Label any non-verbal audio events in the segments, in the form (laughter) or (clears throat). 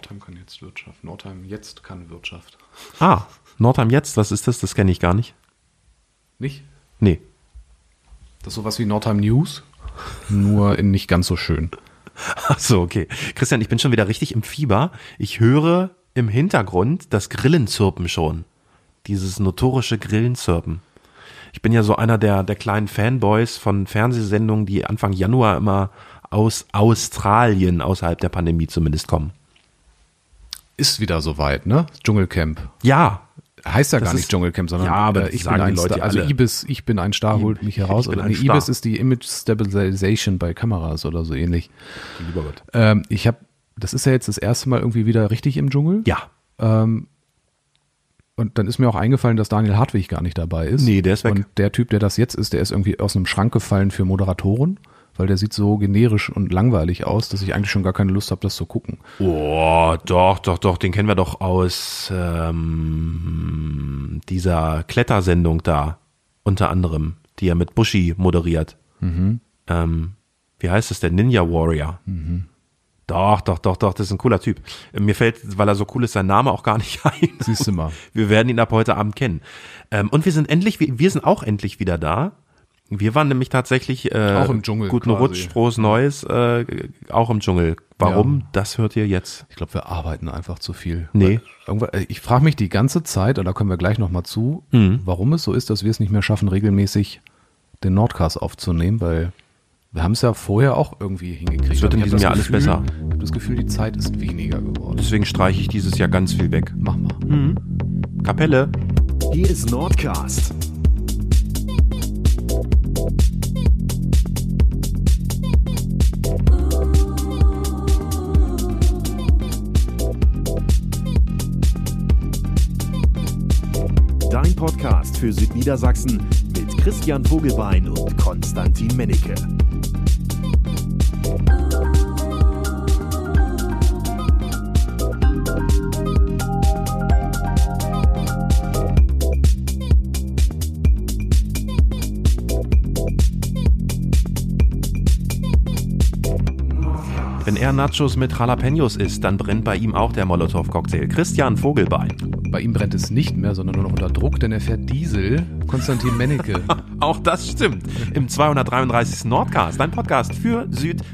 Nordheim kann jetzt Wirtschaft. Nordheim jetzt kann Wirtschaft. Ah, Nordheim jetzt, was ist das? Das kenne ich gar nicht. Nicht? Nee. Das ist sowas wie Nordheim News, nur in nicht ganz so schön. Ach so, okay. Christian, ich bin schon wieder richtig im Fieber. Ich höre im Hintergrund das Grillenzirpen schon. Dieses notorische Grillenzirpen. Ich bin ja so einer der, der kleinen Fanboys von Fernsehsendungen, die Anfang Januar immer aus Australien, außerhalb der Pandemie zumindest kommen. Ist wieder soweit, ne? Dschungelcamp. Ja, Heißt ja Das gar nicht Dschungelcamp, sondern Ja, aber äh, ich bin die ein Leute Star. Also alle. Ibis, ich bin ein Star, holt mich heraus. Oder nee. Ibis ist die Image Stabilization bei Kameras oder so ähnlich. lieber Gott. Ähm, ich habe, das ist ja jetzt das erste Mal irgendwie wieder richtig im Dschungel. Ja. Ähm, und dann ist mir auch eingefallen, dass Daniel Hartwig gar nicht dabei ist. Nee, der ist weg. Und der Typ, der das jetzt ist, der ist irgendwie aus einem Schrank gefallen für Moderatoren, weil der sieht so generisch und langweilig aus, dass ich eigentlich schon gar keine Lust habe, das zu gucken. Oh, doch, doch, doch, den kennen wir doch aus ähm, dieser Klettersendung da, unter anderem, die er mit Bushi moderiert. Mhm. Ähm, wie heißt es denn? Ninja Warrior. Doch, doch, doch, doch, das ist ein cooler Typ. Mir fällt, weil er so cool ist, sein Name auch gar nicht (laughs) ein. Siehst du mal. Wir werden ihn ab heute Abend kennen. Ähm, und wir sind endlich, wir sind auch endlich wieder da. Wir waren nämlich tatsächlich äh, Auch im Dschungel Guten quasi. Rutsch, frohes Neues, äh, auch im Dschungel. Warum? Ja. Das hört ihr jetzt. Ich glaube, wir arbeiten einfach zu viel. Nee. Äh, Ich frage mich die ganze Zeit, und da kommen wir gleich nochmal zu, Mhm. warum es so ist, dass wir es nicht mehr schaffen, regelmäßig den Nordcast aufzunehmen, weil wir haben es ja vorher auch irgendwie hingekriegt. Es wird in diesem Jahr alles besser. Ich habe das Gefühl, die Zeit ist weniger geworden. Deswegen streiche ich dieses Jahr ganz viel weg. Mach mal. Kapelle. Hier ist Nordcast. Dein Podcast für Südniedersachsen mit Christian Vogelbein und Konstantin Mennecke. Wenn er Nachos mit Jalapenos isst, dann brennt bei ihm auch der Molotow-Cocktail. Christian Vogelbein. Bei ihm brennt es nicht mehr, sondern nur noch unter Druck, denn er fährt Diesel. Konstantin Mennecke. (laughs) Auch das stimmt. Im 233. Nordcast, ein Podcast für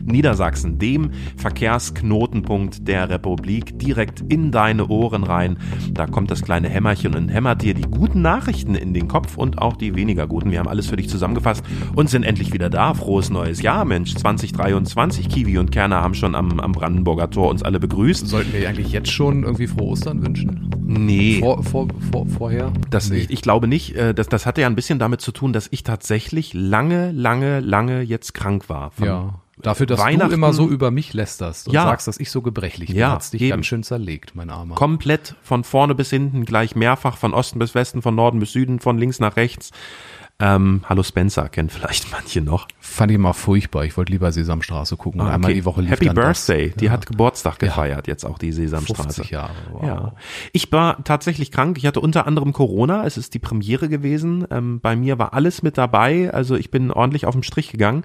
Südniedersachsen, dem Verkehrsknotenpunkt der Republik, direkt in deine Ohren rein. Da kommt das kleine Hämmerchen und hämmert dir die guten Nachrichten in den Kopf und auch die weniger guten. Wir haben alles für dich zusammengefasst und sind endlich wieder da. Frohes neues Jahr, Mensch. 2023. Kiwi und Kerner haben schon am, am Brandenburger Tor uns alle begrüßt. Sollten wir eigentlich jetzt schon irgendwie frohe Ostern wünschen? Nee. Vor, vor, vor, vorher? Das, Nee. ich, ich glaube nicht. äh, Das, das hatte ja ein bisschen damit zu tun, dass ich tatsächlich lange, lange, lange jetzt krank war. Von Ja. Dafür, dass Weihnachten- du immer so über mich lästerst und Ja. sagst, dass ich so gebrechlich bin, Ja, hat's dich eben. ganz schön zerlegt, mein Armer. Komplett von vorne bis hinten, gleich mehrfach, von Osten bis Westen, von Norden bis Süden, von links nach rechts. Ähm, Hallo Spencer, kennt vielleicht (laughs) manche noch. Fand ich immer furchtbar. Ich wollte lieber Sesamstraße gucken und einmal Okay. die Woche lief Happy Birthday, das. die Ja. hat Geburtstag gefeiert, jetzt auch die Sesamstraße. 50 Jahre. Wow. Ja. Ich war tatsächlich krank. Ich hatte unter anderem Corona. Es ist die Premiere gewesen. Ähm, bei mir war alles mit dabei. Also ich bin ordentlich auf den Strich gegangen.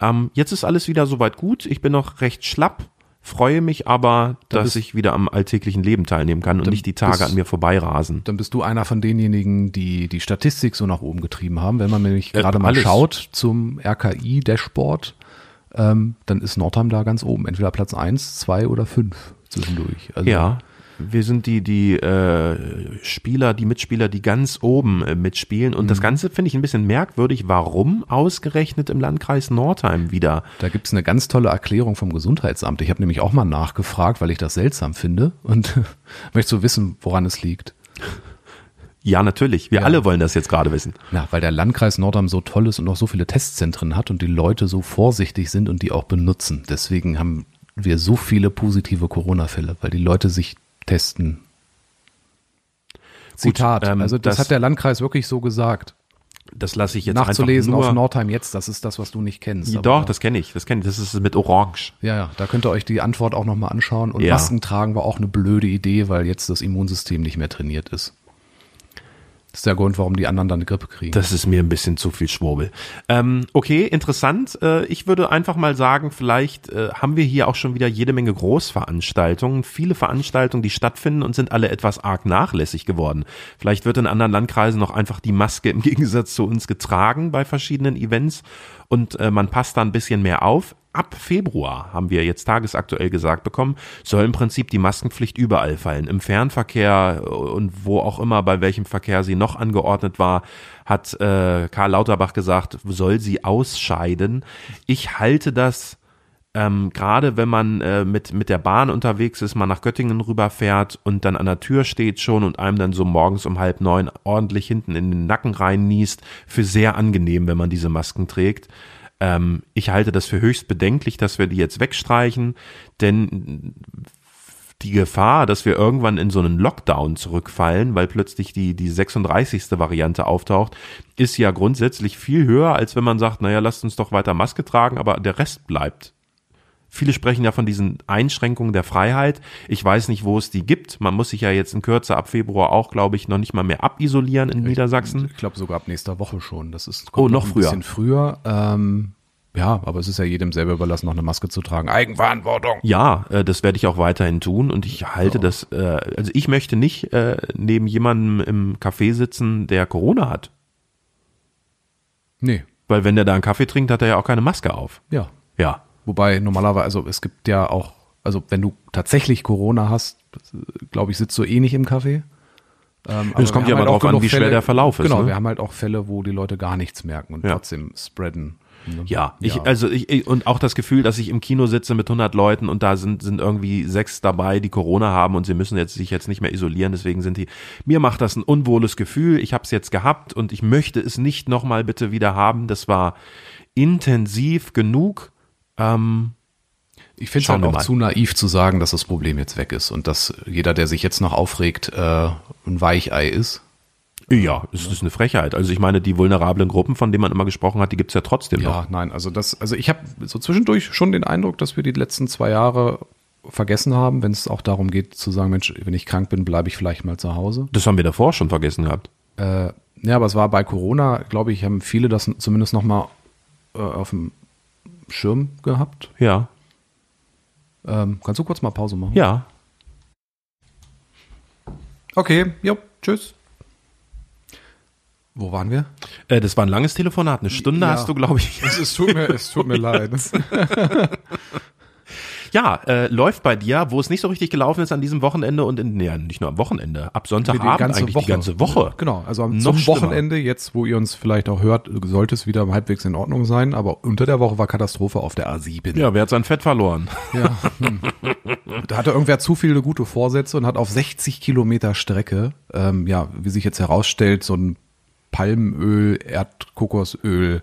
Ähm, jetzt ist alles wieder soweit gut. Ich bin noch recht schlapp. Freue mich aber, dass bist- ich wieder am alltäglichen Leben teilnehmen kann und nicht die Tage bist- an mir vorbeirasen. Dann bist du einer von denjenigen, die die Statistik so nach oben getrieben haben. Wenn man nämlich Äh, gerade mal alles. schaut zum RKI-Dashboard, ähm, dann ist Nordheim da ganz oben. Entweder Platz 1, 2 oder 5 zwischendurch. Also, Ja. Wir sind die, die äh, Spieler, die Mitspieler, die ganz oben äh, mitspielen. Und Mhm. das Ganze finde ich ein bisschen merkwürdig. Warum ausgerechnet im Landkreis Nordheim wieder? Da gibt's eine ganz tolle Erklärung vom Gesundheitsamt. Ich habe nämlich auch mal nachgefragt, weil ich das seltsam finde und (laughs) möchte so wissen, woran es liegt. Ja, natürlich. Wir Ja. alle wollen das jetzt gerade wissen. Na, weil der Landkreis Nordheim so toll ist und auch so viele Testzentren hat und die Leute so vorsichtig sind und die auch benutzen. Deswegen haben wir so viele positive Corona-Fälle, weil die Leute sich testen. Zitat. ähm, also das, das- hat der Landkreis wirklich so gesagt. Das lasse ich jetzt Nachzulesen einfach nur. auf Nordheim jetzt, das ist das, was du nicht kennst. Aber Doch, da- das kenne ich. Das kenne ich. Das ist mit Orange. Ja, ja, da könnt ihr euch die Antwort auch nochmal anschauen. Und Ja. Masken tragen war auch eine blöde Idee, weil jetzt das Immunsystem nicht mehr trainiert ist. Das ist der Grund, warum die anderen dann eine Grippe kriegen. Das ist mir ein bisschen zu viel Schwurbel. Ähm, okay, interessant. Äh, ich würde einfach mal sagen, vielleicht äh, haben wir hier auch schon wieder jede Menge Großveranstaltungen, viele Veranstaltungen, die stattfinden und sind alle etwas arg nachlässig geworden. Vielleicht wird in anderen Landkreisen noch einfach die Maske im (laughs) Gegensatz zu uns getragen bei verschiedenen Events und äh, man passt da ein bisschen mehr auf ab Februar, haben wir jetzt tagesaktuell gesagt bekommen, soll im Prinzip die Maskenpflicht überall fallen. Im Fernverkehr und wo auch immer, bei welchem Verkehr sie noch angeordnet war, hat äh, Karl Lauterbach gesagt, soll sie ausscheiden. Ich halte das ähm, gerade wenn man äh, mit, mit der Bahn unterwegs ist, mal nach Göttingen rüberfährt und dann an der Tür steht schon und einem dann so morgens um halb neun ordentlich hinten in den Nacken rein niest, für sehr angenehm, wenn man diese Masken trägt. Ähm, ich halte das für höchst bedenklich, dass wir die jetzt wegstreichen, denn die Gefahr, dass wir irgendwann in so einen Lockdown zurückfallen, weil plötzlich die, die 36. Variante auftaucht, ist ja grundsätzlich viel höher, als wenn man sagt, naja, lasst uns doch weiter Maske tragen, aber der Rest bleibt. Viele sprechen ja von diesen Einschränkungen der Freiheit. Ich weiß nicht, wo es die gibt. Man muss sich ja jetzt in Kürze ab Februar auch, glaube ich, noch nicht mal mehr abisolieren in ich, Niedersachsen. Ich glaube sogar ab nächster Woche schon. Das ist oh, noch, noch ein früher. bisschen früher. Ähm, ja, aber es ist ja jedem selber überlassen, noch eine Maske zu tragen. Eigenverantwortung. Ja, äh, das werde ich auch weiterhin tun und ich halte ja. das, äh, also ich möchte nicht äh, neben jemandem im Café sitzen, der Corona hat. Nee. Weil wenn der da einen Kaffee trinkt, hat er ja auch keine Maske auf. Ja. Ja. Wobei normalerweise, also es gibt ja auch, also wenn du tatsächlich Corona hast, glaube ich, sitzt du eh nicht im Café. Ähm, es kommt ja mal halt drauf an, wie schwer der Verlauf ist. Genau, ne? wir haben halt auch Fälle, wo die Leute gar nichts merken und ja. trotzdem spreaden. Ne? Ja, ich, also ich, und auch das Gefühl, dass ich im Kino sitze mit 100 Leuten und da sind, sind irgendwie sechs dabei, die Corona haben und sie müssen jetzt sich jetzt nicht mehr isolieren, deswegen sind die, mir macht das ein unwohles Gefühl, ich habe es jetzt gehabt und ich möchte es nicht nochmal bitte wieder haben, das war intensiv genug ähm, ich finde es halt auch mal. zu naiv zu sagen, dass das Problem jetzt weg ist und dass jeder, der sich jetzt noch aufregt, äh, ein Weichei ist. Ja, es ist eine Frechheit. Also ich meine, die vulnerablen Gruppen, von denen man immer gesprochen hat, die gibt's ja trotzdem ja, noch. Ja, nein, also das, also ich habe so zwischendurch schon den Eindruck, dass wir die letzten zwei Jahre vergessen haben, wenn es auch darum geht zu sagen, Mensch, wenn ich krank bin, bleibe ich vielleicht mal zu Hause. Das haben wir davor schon vergessen gehabt. Äh, ja, aber es war bei Corona, glaube ich, haben viele das zumindest noch mal äh, auf dem Schirm gehabt. Ja. Ähm, kannst du kurz mal Pause machen? Ja. Okay, jo, tschüss. Wo waren wir? Äh, das war ein langes Telefonat. Eine Stunde ja. hast du, glaube ich. Es, es, tut mir, es tut mir (laughs) leid. (laughs) Ja, äh, läuft bei dir, wo es nicht so richtig gelaufen ist an diesem Wochenende und in, ja, nicht nur am Wochenende, ab Sonntagabend eigentlich Woche. die ganze Woche. Genau, also am Noch Wochenende, jetzt wo ihr uns vielleicht auch hört, sollte es wieder halbwegs in Ordnung sein, aber unter der Woche war Katastrophe auf der A7. Ja, wer hat sein Fett verloren? Ja. Hm. da hatte irgendwer zu viele gute Vorsätze und hat auf 60 Kilometer Strecke, ähm, ja, wie sich jetzt herausstellt, so ein Palmöl, Erdkokosöl,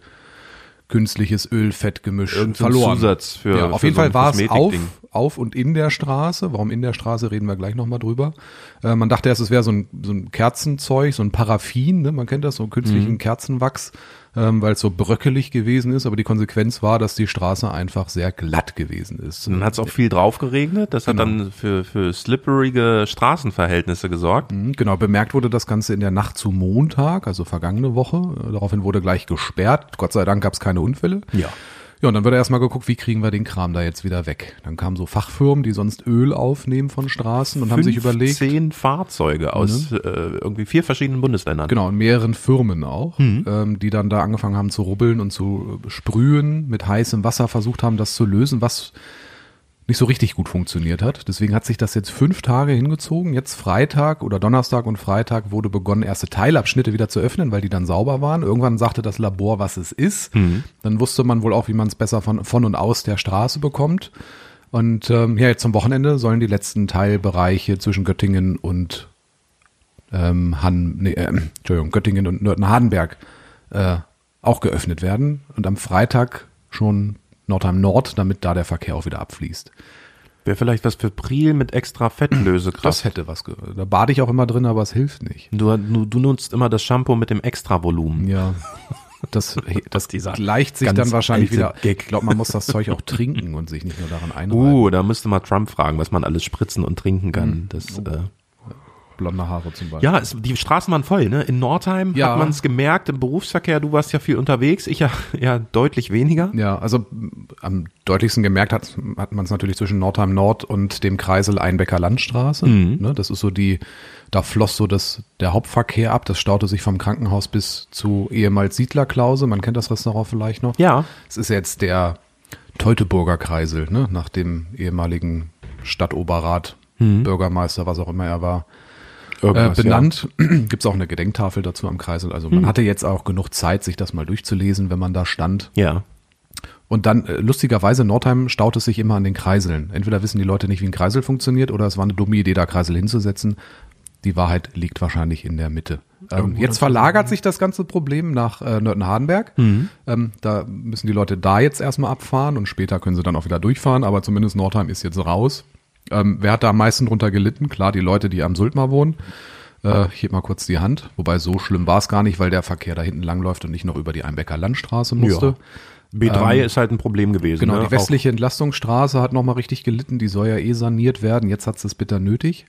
künstliches Ölfettgemisch verloren. Zusatz für, ja, auf für jeden so Fall war es auf, auf und in der Straße. Warum in der Straße, reden wir gleich nochmal drüber. Äh, man dachte erst, es wäre so ein, so ein Kerzenzeug, so ein Paraffin, ne? man kennt das, so künstlichen mhm. Kerzenwachs ähm, weil es so bröckelig gewesen ist, aber die Konsequenz war, dass die Straße einfach sehr glatt gewesen ist. Und dann hat es auch viel drauf geregnet, das genau. hat dann für, für slipperige Straßenverhältnisse gesorgt. Mhm, genau, bemerkt wurde das Ganze in der Nacht zu Montag, also vergangene Woche. Daraufhin wurde gleich gesperrt. Gott sei Dank gab es keine Unfälle. Ja. Ja, und dann wird erstmal geguckt, wie kriegen wir den Kram da jetzt wieder weg. Dann kamen so Fachfirmen, die sonst Öl aufnehmen von Straßen und haben sich überlegt. Zehn Fahrzeuge aus ne? äh, irgendwie vier verschiedenen Bundesländern. Genau, in mehreren Firmen auch, mhm. ähm, die dann da angefangen haben zu rubbeln und zu sprühen, mit heißem Wasser versucht haben, das zu lösen, was nicht so richtig gut funktioniert hat. Deswegen hat sich das jetzt fünf Tage hingezogen. Jetzt Freitag oder Donnerstag und Freitag wurde begonnen, erste Teilabschnitte wieder zu öffnen, weil die dann sauber waren. Irgendwann sagte das Labor, was es ist. Mhm. Dann wusste man wohl auch, wie man es besser von, von und aus der Straße bekommt. Und ähm, ja, jetzt zum Wochenende sollen die letzten Teilbereiche zwischen Göttingen und ähm, Han, nee, äh, Entschuldigung, Göttingen und Nürten-Hardenberg äh, auch geöffnet werden. Und am Freitag schon Nordheim Nord, damit da der Verkehr auch wieder abfließt. Wäre vielleicht was für Priel mit extra Fettlösekraft. Das hätte was. Da bade ich auch immer drin, aber es hilft nicht. Du, du, du nutzt immer das Shampoo mit dem Extravolumen. Ja. Das, (laughs) das gleicht sich dann wahrscheinlich wieder. Gag. Ich glaube, man muss das Zeug auch trinken und sich nicht nur daran (laughs) einreiben. Uh, da müsste mal Trump fragen, was man alles spritzen und trinken kann. Mhm. Das, oh. äh, blonde Haare zum Beispiel. Ja, es, die Straßen waren voll, ne? In Nordheim Ja. hat man es gemerkt, im Berufsverkehr, du warst ja viel unterwegs, ich ja, (laughs) ja deutlich weniger. Ja, also am deutlichsten gemerkt hat, hat man es natürlich zwischen Nordheim Nord und dem Kreisel Einbecker Landstraße. Ne, das ist so die, da floss so das, der Hauptverkehr ab. Das staute sich vom Krankenhaus bis zu ehemals Siedlerklause. Man kennt das Restaurant vielleicht noch. Ja. Es ist jetzt der Teutoburger Kreisel, ne, nach dem ehemaligen Stadtoberrat, Bürgermeister, was auch immer er war. Äh, Irgendwas, benannt. (clears throat) Gibt's auch eine Gedenktafel dazu am Kreisel. Also man hatte jetzt auch genug Zeit, sich das mal durchzulesen, wenn man da stand. Ja. Und dann, äh, lustigerweise, Nordheim staut es sich immer an den Kreiseln. Entweder wissen die Leute nicht, wie ein Kreisel funktioniert, oder es war eine dumme Idee, da Kreisel hinzusetzen. Die Wahrheit liegt wahrscheinlich in der Mitte. Ähm, jetzt verlagert sich das ganze Problem nach äh, Nörten-Hardenberg. Ähm, da müssen die Leute da jetzt erstmal abfahren und später können sie dann auch wieder durchfahren, aber zumindest Nordheim ist jetzt raus. Ähm, wer hat da am meisten drunter gelitten? Klar, die Leute, die am Sultmar wohnen. Äh, ich heb mal kurz die Hand. Wobei so schlimm war es gar nicht, weil der Verkehr da hinten langläuft und nicht noch über die Einbecker Landstraße musste. B3 ist halt ein Problem gewesen. Genau, ne? die westliche Entlastungsstraße hat nochmal richtig gelitten, die soll ja eh saniert werden. Jetzt hat es bitter nötig.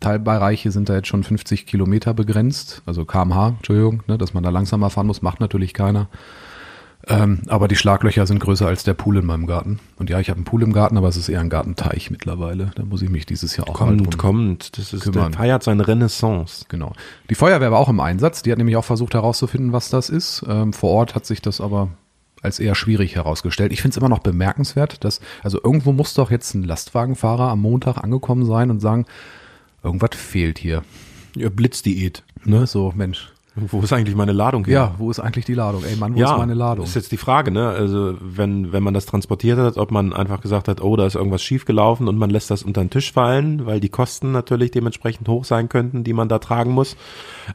Teilbereiche sind da jetzt schon 50 Kilometer begrenzt, also kmh, Entschuldigung, ne, dass man da langsamer fahren muss, macht natürlich keiner. Ähm, aber die Schlaglöcher sind größer als der Pool in meinem Garten. Und ja, ich habe einen Pool im Garten, aber es ist eher ein Gartenteich mittlerweile. Da muss ich mich dieses Jahr auch mal Kommt, drum kommt. Das ist, der kümmern. feiert seine Renaissance. Genau. Die Feuerwehr war auch im Einsatz. Die hat nämlich auch versucht herauszufinden, was das ist. Ähm, vor Ort hat sich das aber als eher schwierig herausgestellt. Ich finde es immer noch bemerkenswert, dass, also irgendwo muss doch jetzt ein Lastwagenfahrer am Montag angekommen sein und sagen, irgendwas fehlt hier. Ja, Blitzdiät. Ne? So, Mensch. Wo ist eigentlich meine Ladung hin? Ja, wo ist eigentlich die Ladung? Ey Mann, wo ist meine Ladung? ist jetzt die Frage, ne? Also wenn, wenn man das transportiert hat, ob man einfach gesagt hat, oh, da ist irgendwas schiefgelaufen und man lässt das unter den Tisch fallen, weil die Kosten natürlich dementsprechend hoch sein könnten, die man da tragen muss.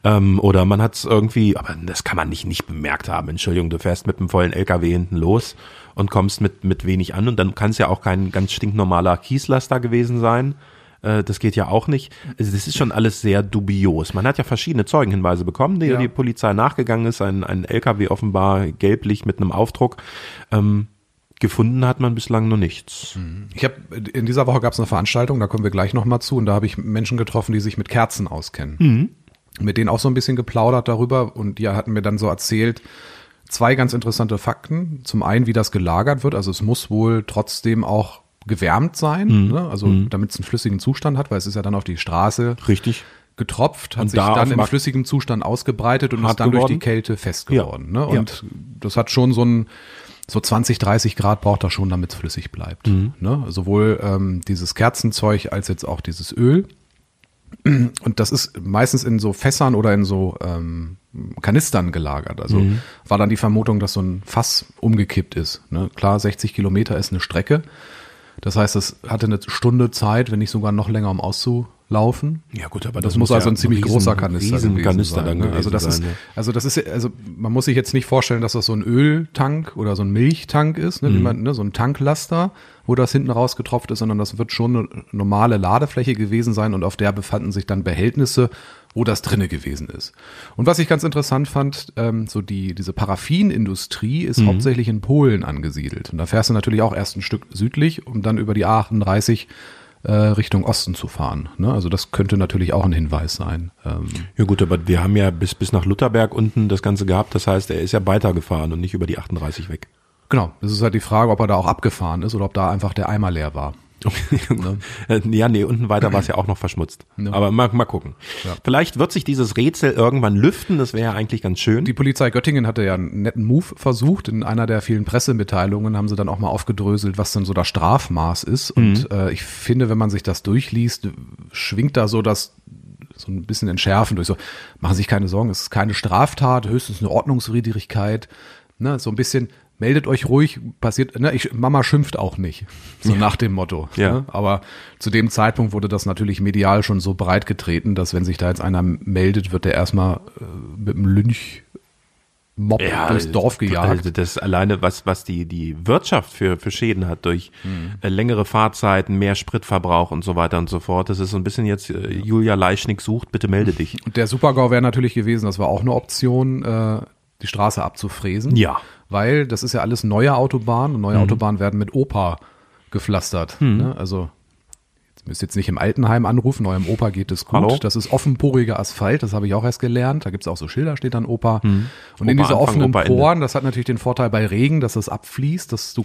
Ähm, oder man hat es irgendwie, aber das kann man nicht nicht bemerkt haben. Entschuldigung, du fährst mit einem vollen LKW hinten los und kommst mit, mit wenig an und dann kann es ja auch kein ganz stinknormaler Kieslaster gewesen sein. Äh, Das geht ja auch nicht. Also das ist schon alles sehr dubios. Man hat ja verschiedene Zeugenhinweise bekommen, die Ja. die Polizei nachgegangen ist. Ein, ein LKW offenbar gelblich mit einem Aufdruck. Ähm, gefunden hat man bislang noch nichts. Ich habe in dieser Woche gab es eine Veranstaltung, da kommen wir gleich nochmal zu, und da habe ich Menschen getroffen, die sich mit Kerzen auskennen. Mit denen auch so ein bisschen geplaudert darüber und die hatten mir dann so erzählt, zwei ganz interessante Fakten. Zum einen, wie das gelagert wird. Also es muss wohl trotzdem auch gewärmt sein, ne? also damit es einen flüssigen Zustand hat, weil es ist ja dann auf die Straße Richtig. getropft, hat Und sich da dann im flüssigen Zustand ausgebreitet und ist dann durch geworden? die Kälte fest Ja. geworden. Ne? Ja. Und das hat schon so ein so 20, 30 Grad braucht er schon, damit es flüssig bleibt. Mhm. Ne? Sowohl ähm, dieses Kerzenzeug als jetzt auch dieses Öl. Und das ist meistens in so Fässern oder in so ähm, Kanistern gelagert. Also Mhm. war dann die Vermutung, dass so ein Fass umgekippt ist. Ne? Klar, 60 Kilometer ist eine Strecke. Das heißt, es hatte eine Stunde Zeit, wenn nicht sogar noch länger, um auszulaufen. Ja gut, aber Das, muss also ein ziemlich großer Kanister riesen Kanister sein. ne? Also das sein, ist, ja. also das ist, also man muss sich jetzt nicht vorstellen, dass das so ein Öltank oder so ein Milchtank ist, ne, wie Mhm. man, ne, so ein Tanklaster, wo das hinten rausgetropft ist, sondern das wird schon eine normale Ladefläche gewesen sein und auf der befanden sich dann Behältnisse, wo das drinne gewesen ist. Und was ich ganz interessant fand, ähm, so die diese Paraffinindustrie ist hauptsächlich in Polen angesiedelt. Und da fährst du natürlich auch erst ein Stück südlich, um dann über die A38 äh, Richtung Osten zu fahren. Ne? Also das könnte natürlich auch ein Hinweis sein. Ähm, Ja gut, aber wir haben ja bis, bis nach Lutherberg unten das Ganze gehabt. Das heißt, er ist ja weitergefahren und nicht über die 38 weg. Genau, es ist halt die Frage, ob er da auch abgefahren ist oder ob da einfach der Eimer leer war. (laughs) Äh, ja, nee, unten weiter war es ja auch noch verschmutzt. Aber mal, mal gucken. Vielleicht wird sich dieses Rätsel irgendwann lüften. Das wäre ja eigentlich ganz schön. Die Polizei Göttingen hatte ja einen netten Move versucht. In einer der vielen Pressemitteilungen haben sie dann auch mal aufgedröselt, was denn so das Strafmaß ist. Und äh, ich finde, wenn man sich das durchliest, schwingt da so das so ein bisschen entschärfen durch so, machen Sie sich keine Sorgen, es ist keine Straftat, höchstens eine Ordnungswidrigkeit. Ne, so ein bisschen, meldet euch ruhig, passiert, ne, ich, Mama schimpft auch nicht. So nach dem Motto. Ja. Ne? Aber zu dem Zeitpunkt wurde das natürlich medial schon so breit getreten, dass wenn sich da jetzt einer meldet, wird der erstmal äh, mit einem Lynch Mob durchs Dorf gejagt. Also das alleine, was, was die, die Wirtschaft für, für Schäden hat durch äh, längere Fahrzeiten, mehr Spritverbrauch und so weiter und so fort. Das ist so ein bisschen jetzt, äh, Julia Leischnick sucht, bitte melde dich. Und der Supergau wäre natürlich gewesen, das war auch eine Option, äh, die Straße abzufräsen. Ja. Weil das ist ja alles neue Autobahnen und neue Autobahnen werden mit Opa gepflastert. Ne? Also müsst jetzt nicht im Altenheim anrufen, eurem Opa geht es gut. Hallo? Das ist offenporiger Asphalt, das habe ich auch erst gelernt. Da gibt es auch so Schilder, steht dann Opa. Und in Opa diese Anfang, offenen Opa. Poren, das hat natürlich den Vorteil bei Regen, dass es abfließt, dass du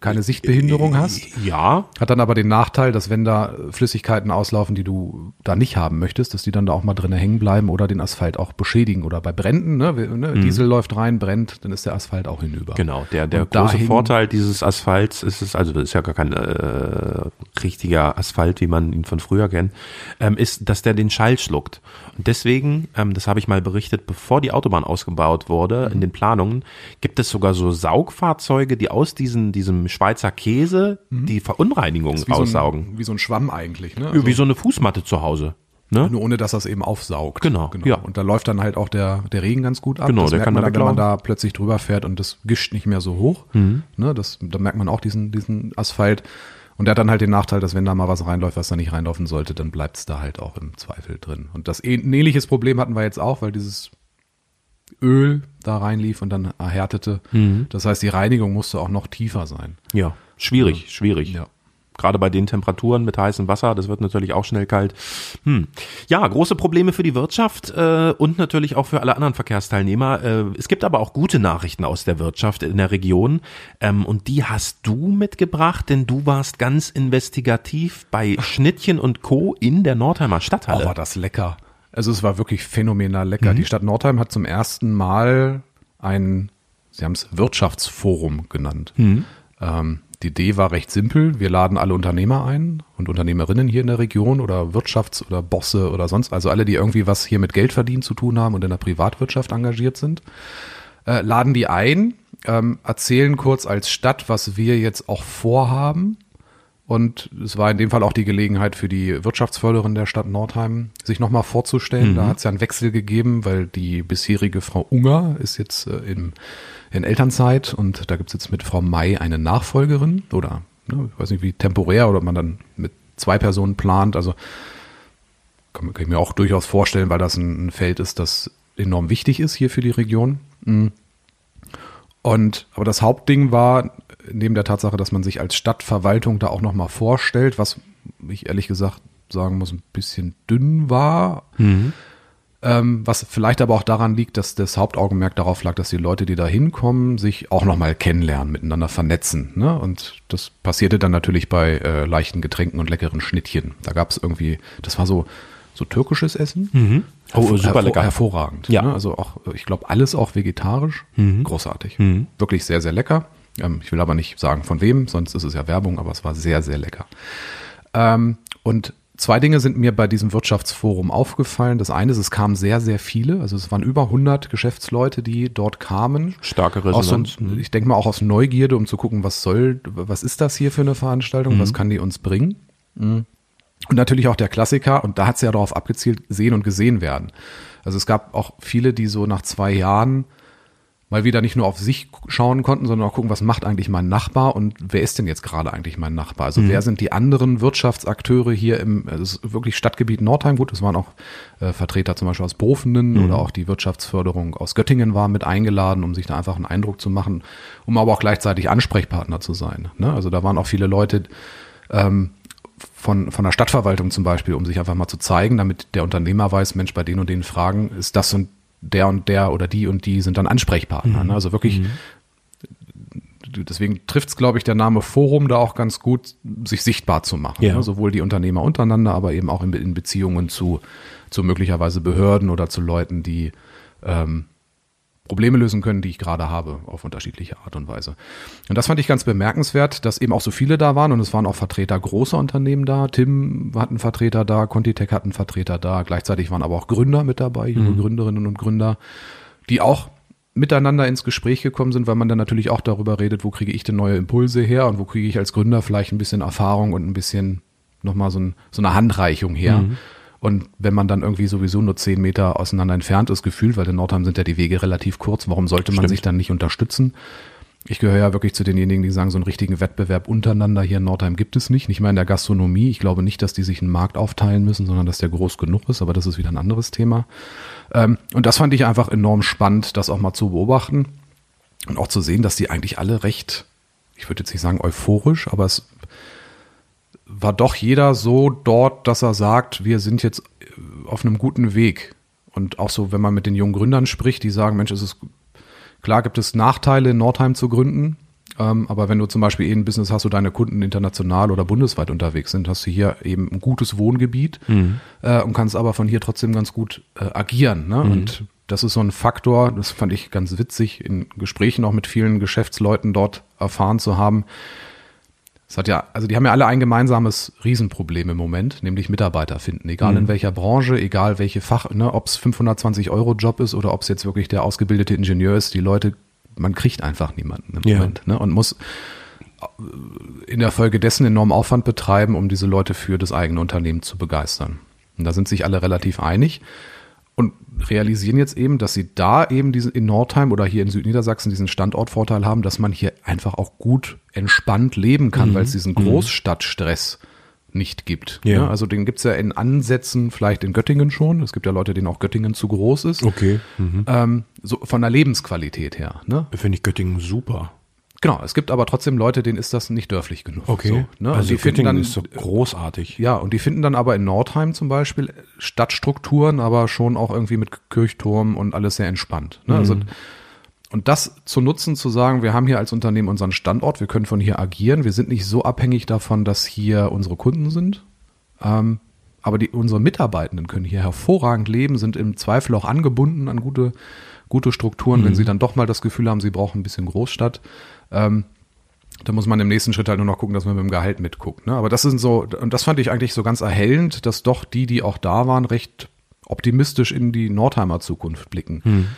keine Sichtbehinderung hast. Ja, Hat dann aber den Nachteil, dass wenn da Flüssigkeiten auslaufen, die du da nicht haben möchtest, dass die dann da auch mal drinnen hängen bleiben oder den Asphalt auch beschädigen. Oder bei Bränden, ne, ne Diesel läuft rein, brennt, dann ist der Asphalt auch hinüber. Mhm. genau. Der, der Und große Vorteil dieses Asphalts ist es, also das ist ja gar kein äh, richtiger Asphalt, wie man ihn von früher kennt, ähm, ist, dass der den Schall schluckt. Und deswegen, ähm, das habe ich mal berichtet, bevor die Autobahn ausgebaut wurde, Mhm. in den Planungen, gibt es sogar so Saugfahrzeuge, die aus diesen, diesem Schweizer Käse die Verunreinigung Mhm. Wie so, aussaugen. ein, wie so ein Schwamm eigentlich. Ne? wie so eine Fußmatte zu Hause. Ne? Nur ohne, dass das eben aufsaugt. Genau, ja. Und da läuft dann halt auch der, der Regen ganz gut ab. Genau, das der merkt kann man da dann, wenn man da plötzlich drüber fährt und das gischt nicht mehr so hoch. Mhm. Ne, das, da merkt man auch diesen, diesen Asphalt. Und der hat dann halt den Nachteil, dass wenn da mal was reinläuft, was da nicht reinlaufen sollte, dann bleibt es da halt auch im Zweifel drin. Und das ein ähnliches Problem hatten wir jetzt auch, weil dieses Öl da reinlief und dann erhärtete. Mhm. Das heißt, die Reinigung musste auch noch tiefer sein. Ja, schwierig, schwierig. Ja. Gerade bei den Temperaturen mit heißem Wasser, das wird natürlich auch schnell kalt. Hm. Ja, große Probleme für die Wirtschaft äh, und natürlich auch für alle anderen Verkehrsteilnehmer. Äh, es gibt aber auch gute Nachrichten aus der Wirtschaft in der Region ähm, und die hast du mitgebracht, denn du warst ganz investigativ bei (laughs) Schnittchen und Co. in der Nordheimer Oh, Stadthalle. war das lecker. Also es war wirklich phänomenal Mhm. lecker. Die Stadt Nordheim hat zum ersten Mal ein, sie haben es Wirtschaftsforum genannt. Mhm. Ähm, die Idee war recht simpel. Wir laden alle Unternehmer ein und Unternehmerinnen hier in der Region oder Wirtschafts- oder Bosse oder sonst, also alle, die irgendwie was hier mit Geld verdienen zu tun haben und in der Privatwirtschaft engagiert sind, äh, laden die ein, ähm, erzählen kurz als Stadt, was wir jetzt auch vorhaben. Und es war in dem Fall auch die Gelegenheit für die Wirtschaftsförderin der Stadt Nordheim, sich nochmal vorzustellen. Da hat es ja einen Wechsel gegeben, weil die bisherige Frau Unger ist jetzt äh, im, in Elternzeit und da gibt es jetzt mit Frau May eine Nachfolgerin oder ne, ich weiß nicht wie temporär oder man dann mit zwei Personen plant. Also kann, kann ich mir auch durchaus vorstellen, weil das ein, ein Feld ist, das enorm wichtig ist hier für die Region. Mm. Und aber das Hauptding war neben der Tatsache, dass man sich als Stadtverwaltung da auch noch mal vorstellt, was ich ehrlich gesagt sagen muss, ein bisschen dünn war. Ähm, was vielleicht aber auch daran liegt, dass das Hauptaugenmerk darauf lag, dass die Leute, die da hinkommen, sich auch nochmal kennenlernen, miteinander vernetzen. Ne? Und das passierte dann natürlich bei äh, leichten Getränken und leckeren Schnittchen. Da gab es irgendwie, das war so, so türkisches Essen. Oh, Hervor- super lecker. Hervorragend. Ja. Ne? Also auch, ich glaube, alles auch vegetarisch. Großartig. Wirklich sehr, sehr lecker. Ähm, ich will aber nicht sagen von wem, sonst ist es ja Werbung, aber es war sehr, sehr lecker. Ähm, und zwei Dinge sind mir bei diesem Wirtschaftsforum aufgefallen. Das eine ist, es kamen sehr, sehr viele. Also es waren über 100 Geschäftsleute, die dort kamen. Starke Aus so, Resonanz. Mhm. ich denke mal auch aus Neugierde, um zu gucken, was soll, was ist das hier für eine Veranstaltung, Mhm. was kann die uns bringen. Mhm. Und natürlich auch der Klassiker, und da hat es ja darauf abgezielt, sehen und gesehen werden. Also es gab auch viele, die so nach zwei Jahren mal wieder nicht nur auf sich schauen konnten, sondern auch gucken, was macht eigentlich mein Nachbar und wer ist denn jetzt gerade eigentlich mein Nachbar? Also wer sind die anderen Wirtschaftsakteure hier im also ist wirklich Stadtgebiet Nordheim? Gut, es waren auch äh, Vertreter zum Beispiel aus Bofenden oder auch die Wirtschaftsförderung aus Göttingen war mit eingeladen, um sich da einfach einen Eindruck zu machen, um aber auch gleichzeitig Ansprechpartner zu sein. Ne? Also da waren auch viele Leute, ähm, von, von der Stadtverwaltung zum Beispiel, um sich einfach mal zu zeigen, damit der Unternehmer weiß, Mensch, bei den und den Fragen ist das und der und der oder die und die sind dann Ansprechpartner. Ne? Also wirklich, deswegen trifft es, glaube ich, der Name Forum da auch ganz gut, sich sichtbar zu machen. Ja. Ne? Sowohl die Unternehmer untereinander, aber eben auch in, in Beziehungen zu, zu möglicherweise Behörden oder zu Leuten, die ähm, Probleme lösen können, die ich gerade habe, auf unterschiedliche Art und Weise. Und das fand ich ganz bemerkenswert, dass eben auch so viele da waren und es waren auch Vertreter großer Unternehmen da. Tim hat einen Vertreter da, Contitech hat einen Vertreter da. Gleichzeitig waren aber auch Gründer mit dabei, junge Gründerinnen und Gründer, die auch miteinander ins Gespräch gekommen sind, weil man dann natürlich auch darüber redet, wo kriege ich denn neue Impulse her und wo kriege ich als Gründer vielleicht ein bisschen Erfahrung und ein bisschen nochmal so, ein, so eine Handreichung her. Und wenn man dann irgendwie sowieso nur zehn Meter auseinander entfernt ist, gefühlt, weil in Nordheim sind ja die Wege relativ kurz, warum sollte man Stimmt. sich dann nicht unterstützen? Ich gehöre ja wirklich zu denjenigen, die sagen, so einen richtigen Wettbewerb untereinander hier in Nordheim gibt es nicht. Nicht mal in der Gastronomie. Ich glaube nicht, dass die sich einen Markt aufteilen müssen, sondern dass der groß genug ist, aber das ist wieder ein anderes Thema. Ähm, und das fand ich einfach enorm spannend, das auch mal zu beobachten und auch zu sehen, dass die eigentlich alle recht, ich würde jetzt nicht sagen euphorisch, aber es war doch jeder so dort, dass er sagt, wir sind jetzt auf einem guten Weg. Und auch so, wenn man mit den jungen Gründern spricht, die sagen, Mensch, es ist klar, gibt es Nachteile, in Nordheim zu gründen. Ähm, aber wenn du zum Beispiel eh ein Business hast, wo deine Kunden international oder bundesweit unterwegs sind, hast du hier eben ein gutes Wohngebiet mhm. äh, und kannst aber von hier trotzdem ganz gut äh, agieren. Ne? Mhm. Und das ist so ein Faktor, das fand ich ganz witzig, in Gesprächen auch mit vielen Geschäftsleuten dort erfahren zu haben. Es hat ja, also die haben ja alle ein gemeinsames Riesenproblem im Moment, nämlich Mitarbeiter finden, egal mhm. in welcher Branche, egal welche Fach, ne, ob es 520 Euro Job ist oder ob es jetzt wirklich der ausgebildete Ingenieur ist, die Leute man kriegt einfach niemanden im ja. Moment ne? und muss in der Folge dessen enormen Aufwand betreiben, um diese Leute für das eigene Unternehmen zu begeistern. Und da sind sich alle relativ einig und realisieren jetzt eben, dass sie da eben diesen in Nordheim oder hier in Südniedersachsen diesen Standortvorteil haben, dass man hier einfach auch gut entspannt leben kann, mhm. weil es diesen mhm. Großstadtstress nicht gibt. Ja. Ne? Also den gibt es ja in Ansätzen vielleicht in Göttingen schon. Es gibt ja Leute, denen auch Göttingen zu groß ist. Okay. Mhm. Ähm, so von der Lebensqualität her. Ne? Finde ich Göttingen super. Genau, es gibt aber trotzdem Leute, denen ist das nicht dörflich genug. Okay. So, ne? Also die finden dann ist so großartig. Ja, und die finden dann aber in Nordheim zum Beispiel Stadtstrukturen, aber schon auch irgendwie mit Kirchturm und alles sehr entspannt. Ne? Also mhm. Also und das zu nutzen, zu sagen, wir haben hier als Unternehmen unseren Standort, wir können von hier agieren, wir sind nicht so abhängig davon, dass hier unsere Kunden sind. Ähm, aber die, unsere Mitarbeitenden können hier hervorragend leben, sind im Zweifel auch angebunden an gute, gute Strukturen, mhm. wenn sie dann doch mal das Gefühl haben, sie brauchen ein bisschen Großstadt. Ähm, da muss man im nächsten Schritt halt nur noch gucken, dass man mit dem Gehalt mitguckt. Ne? Aber das sind so, und das fand ich eigentlich so ganz erhellend, dass doch die, die auch da waren, recht optimistisch in die Nordheimer Zukunft blicken. Mhm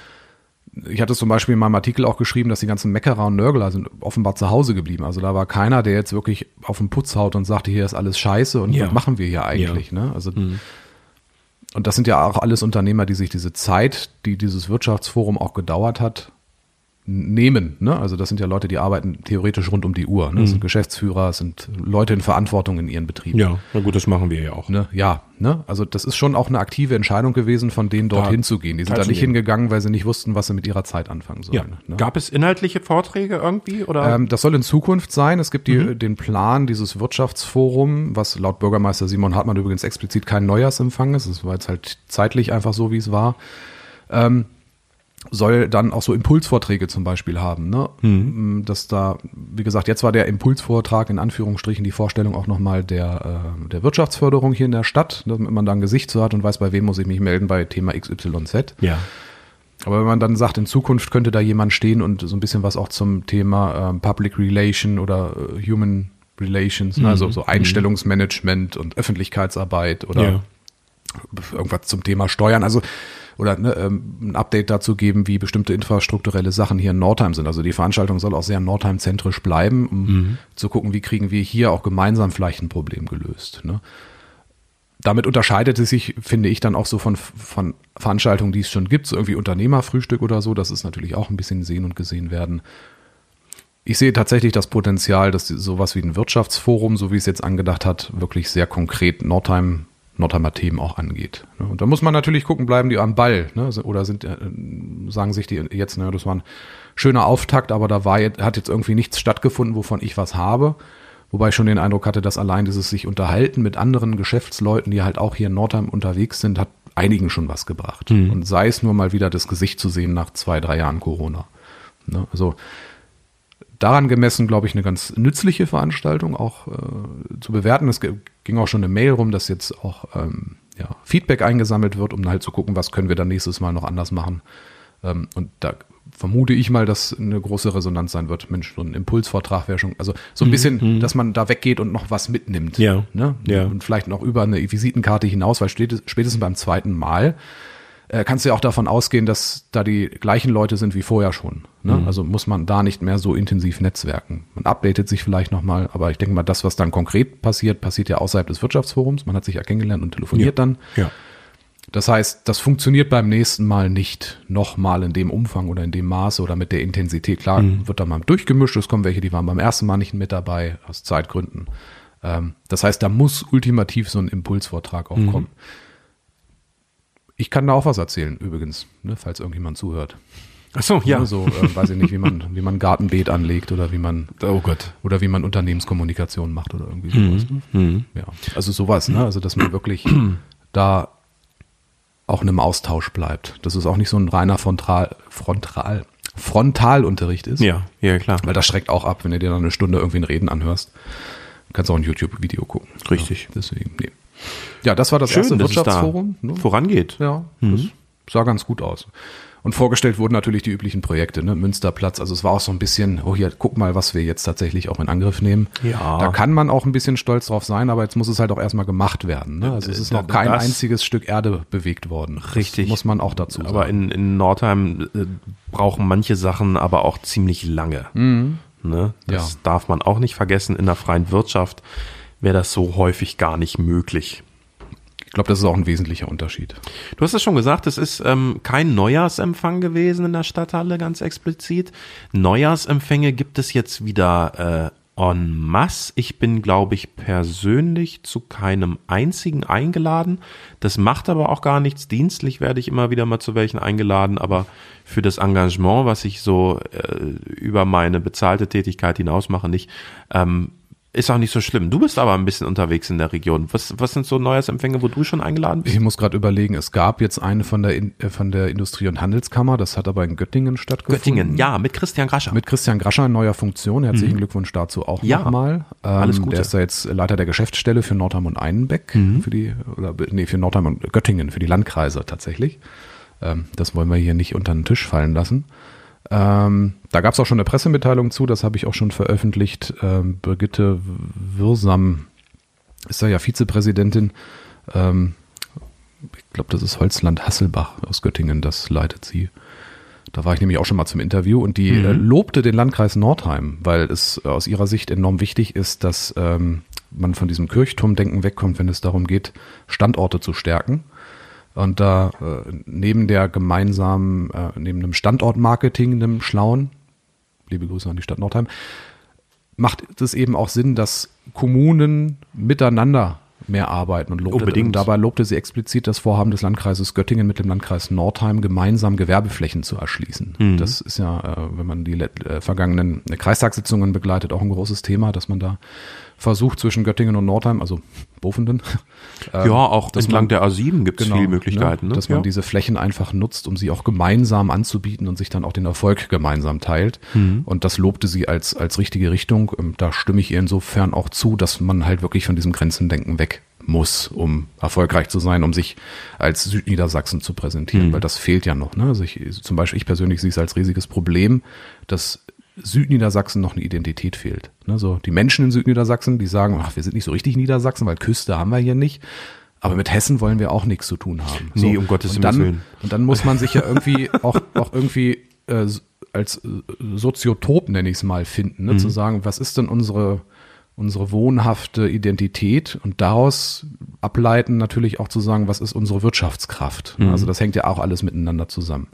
ich hatte zum Beispiel in meinem Artikel auch geschrieben, dass die ganzen Meckerer und Nörgler sind offenbar zu Hause geblieben. Also da war keiner, der jetzt wirklich auf den Putz haut und sagte, hier ist alles scheiße und ja. was machen wir hier eigentlich? Ja. Ne? Also mhm. und das sind ja auch alles Unternehmer, die sich diese Zeit, die dieses Wirtschaftsforum auch gedauert hat, nehmen. Ne? Also das sind ja Leute, die arbeiten theoretisch rund um die Uhr. Ne? Das mhm. sind Geschäftsführer, sind Leute in Verantwortung in ihren Betrieben. Ja, na gut, das machen wir ja auch. Ne? Ja, ne? also das ist schon auch eine aktive Entscheidung gewesen, von denen dorthin zu gehen. Die sind da nicht hingegangen, weil sie nicht wussten, was sie mit ihrer Zeit anfangen sollen. Ja. Ne? Gab es inhaltliche Vorträge irgendwie? Oder? Ähm, das soll in Zukunft sein. Es gibt die, mhm. den Plan, dieses Wirtschaftsforum, was laut Bürgermeister Simon Hartmann übrigens explizit kein Neujahrsempfang ist. Das war jetzt halt zeitlich einfach so, wie es war. Ähm, soll dann auch so Impulsvorträge zum Beispiel haben. Ne? Mhm. Dass da, wie gesagt, jetzt war der Impulsvortrag in Anführungsstrichen die Vorstellung auch nochmal der, äh, der Wirtschaftsförderung hier in der Stadt, damit man da ein Gesicht so hat und weiß, bei wem muss ich mich melden bei Thema XYZ. Ja. Aber wenn man dann sagt, in Zukunft könnte da jemand stehen und so ein bisschen was auch zum Thema äh, Public Relation oder äh, Human Relations, mhm. ne? also so Einstellungsmanagement und Öffentlichkeitsarbeit oder ja. irgendwas zum Thema Steuern. Also oder ne, ähm, ein Update dazu geben, wie bestimmte infrastrukturelle Sachen hier in Nordheim sind. Also die Veranstaltung soll auch sehr Nordheim-zentrisch bleiben, um mhm. zu gucken, wie kriegen wir hier auch gemeinsam vielleicht ein Problem gelöst. Ne? Damit unterscheidet es sich, finde ich, dann auch so von, von Veranstaltungen, die es schon gibt, so irgendwie Unternehmerfrühstück oder so. Das ist natürlich auch ein bisschen sehen und gesehen werden. Ich sehe tatsächlich das Potenzial, dass sowas wie ein Wirtschaftsforum, so wie es jetzt angedacht hat, wirklich sehr konkret Nordheim Nordheimer Themen auch angeht. Ne? Und da muss man natürlich gucken, bleiben die am Ball, ne? oder sind, äh, sagen sich die jetzt, ne, das war ein schöner Auftakt, aber da war hat jetzt irgendwie nichts stattgefunden, wovon ich was habe. Wobei ich schon den Eindruck hatte, dass allein dieses sich unterhalten mit anderen Geschäftsleuten, die halt auch hier in Nordheim unterwegs sind, hat einigen schon was gebracht. Mhm. Und sei es nur mal wieder das Gesicht zu sehen nach zwei, drei Jahren Corona. Ne? Also daran gemessen, glaube ich, eine ganz nützliche Veranstaltung auch äh, zu bewerten. Es ging auch schon eine Mail rum, dass jetzt auch ähm, ja, Feedback eingesammelt wird, um halt zu gucken, was können wir dann nächstes Mal noch anders machen. Ähm, und da vermute ich mal, dass eine große Resonanz sein wird. Mensch, so ein Impulsvortrag wäre schon, also so ein mhm, bisschen, mhm. dass man da weggeht und noch was mitnimmt. Ja. Ne? ja. Und vielleicht noch über eine Visitenkarte hinaus, weil spätestens beim zweiten Mal äh, kannst du ja auch davon ausgehen, dass da die gleichen Leute sind wie vorher schon. Ne? Mhm. Also muss man da nicht mehr so intensiv netzwerken. Man updatet sich vielleicht nochmal, aber ich denke mal, das, was dann konkret passiert, passiert ja außerhalb des Wirtschaftsforums. Man hat sich ja kennengelernt und telefoniert ja. dann. Ja. Das heißt, das funktioniert beim nächsten Mal nicht nochmal in dem Umfang oder in dem Maße oder mit der Intensität. Klar, mhm. wird da mal durchgemischt. Es kommen welche, die waren beim ersten Mal nicht mit dabei, aus Zeitgründen. Ähm, das heißt, da muss ultimativ so ein Impulsvortrag auch mhm. kommen. Ich kann da auch was erzählen, übrigens, ne, falls irgendjemand zuhört. Ach so, ja. Ne, So, äh, weiß ich nicht, wie man, wie man ein Gartenbeet anlegt oder wie man, Oh Gott. oder wie man Unternehmenskommunikation macht oder irgendwie sowas. Ne? Mhm. Ja, also sowas, ne? Also dass man wirklich (clears throat) da auch in einem Austausch bleibt. Dass es auch nicht so ein reiner Frontal, Frontal, Frontalunterricht ist. Ja, ja, klar. Weil das schreckt auch ab, wenn du dir dann eine Stunde irgendwie ein Reden anhörst. Du kannst auch ein YouTube-Video gucken. Richtig. Ja, deswegen, nee. Ja, das war das Schön, erste es da Wirtschaftsforum. ne? vorangeht. Ja, das sah ganz gut aus. Und vorgestellt wurden natürlich die üblichen Projekte, ne? Münsterplatz. Also es war auch so ein bisschen, oh hier, guck mal, was wir jetzt tatsächlich auch in Angriff nehmen. Ja. Da kann man auch ein bisschen stolz drauf sein, aber jetzt muss es halt auch erstmal gemacht werden. Ne? Also es ist noch kein Das- einziges Stück Erde bewegt worden. Richtig. Das muss man auch dazu sagen. Aber in, in Nordheim äh, brauchen manche Sachen aber auch ziemlich lange. Ne? Das Ja. darf man auch nicht vergessen. In der freien Wirtschaft wäre das so häufig gar nicht möglich. ich glaube, das ist auch ein wesentlicher Unterschied. Du hast es schon gesagt, es ist ähm, kein Neujahrsempfang gewesen in der Stadthalle, ganz explizit. Neujahrsempfänge gibt es jetzt wieder äh, en masse. Ich bin, glaube ich, persönlich zu keinem einzigen eingeladen. Das macht aber auch gar nichts. Dienstlich werde ich immer wieder mal zu welchen eingeladen, aber für das Engagement, was ich so äh, über meine bezahlte Tätigkeit hinaus mache, nicht. Ähm, ist auch nicht so schlimm. Du bist aber ein bisschen unterwegs in der Region. Was, was sind so Neujahrsempfänge, wo du schon eingeladen bist? Ich muss gerade überlegen, es gab jetzt eine von der, In- äh, von der Industrie- und Handelskammer, das hat aber in Göttingen stattgefunden. Göttingen, ja, mit Christian Grascher. Mit Christian Grascher in neuer Funktion. Herzlichen Glückwunsch dazu auch Mhm. Ja, nochmal. Ähm, alles Gute. Mhm. Der ist ja jetzt Leiter der Geschäftsstelle für Nordheim und Einbeck, für die, oder nee, für Nordheim und Göttingen, für die Landkreise tatsächlich. Ähm, das wollen wir hier nicht unter den Tisch fallen lassen. Ähm, da gab es auch schon eine Pressemitteilung zu, das habe ich auch schon veröffentlicht. Ähm, Brigitte Wirsam ist da ja Vizepräsidentin. Ähm, ich glaube, das ist Holzland Hasselbach aus Göttingen, das leitet sie. Da war ich nämlich auch schon mal zum Interview und die äh, lobte den Landkreis Nordheim, weil es aus ihrer Sicht enorm wichtig ist, dass ähm, man von diesem Kirchturmdenken wegkommt, wenn es darum geht, Standorte zu stärken. Und da äh, neben der gemeinsamen, äh, neben dem Standortmarketing, einem Schlauen, liebe Grüße an die Stadt Nordheim, macht es eben auch Sinn, dass Kommunen miteinander mehr arbeiten und lobte, Unbedingt. Und dabei lobte sie explizit das Vorhaben des Landkreises Göttingen mit dem Landkreis Nordheim gemeinsam Gewerbeflächen zu erschließen. Mhm. Das ist ja, äh, wenn man die äh, vergangenen Kreistagssitzungen begleitet, auch ein großes Thema, dass man da versucht zwischen Göttingen und Nordheim, also Bofenden, (laughs) ähm, Ja, auch dass entlang man- der A7 gibt es Genau, viele Möglichkeiten. Ne? Dass man ja. diese Flächen einfach nutzt, um sie auch gemeinsam anzubieten und sich dann auch den Erfolg gemeinsam teilt. Mhm. Und das lobte sie als, als richtige Richtung. Ähm, Da stimme ich ihr insofern auch zu, dass man halt wirklich von diesem Grenzendenken weg muss, um erfolgreich zu sein, um sich als Südniedersachsen zu präsentieren, Mhm. weil das fehlt ja noch. Ne? Also ich, zum Beispiel ich persönlich sehe es als riesiges Problem, dass Südniedersachsen noch eine Identität fehlt. Ne? So die Menschen in Südniedersachsen, die sagen, ach, wir sind nicht so richtig Niedersachsen, weil Küste haben wir hier nicht. Aber mit Hessen wollen wir auch nichts zu tun haben. Nee, um Gottes und dann, Willen. Und dann muss man sich ja irgendwie (laughs) auch, auch irgendwie äh, als äh, Soziotop, nenne ich es mal, finden. Mhm. Ne? Zu sagen, was ist denn unsere, unsere wohnhafte Identität und daraus ableiten natürlich auch zu sagen, was ist unsere Wirtschaftskraft. Mhm. Also das hängt ja auch alles miteinander zusammen.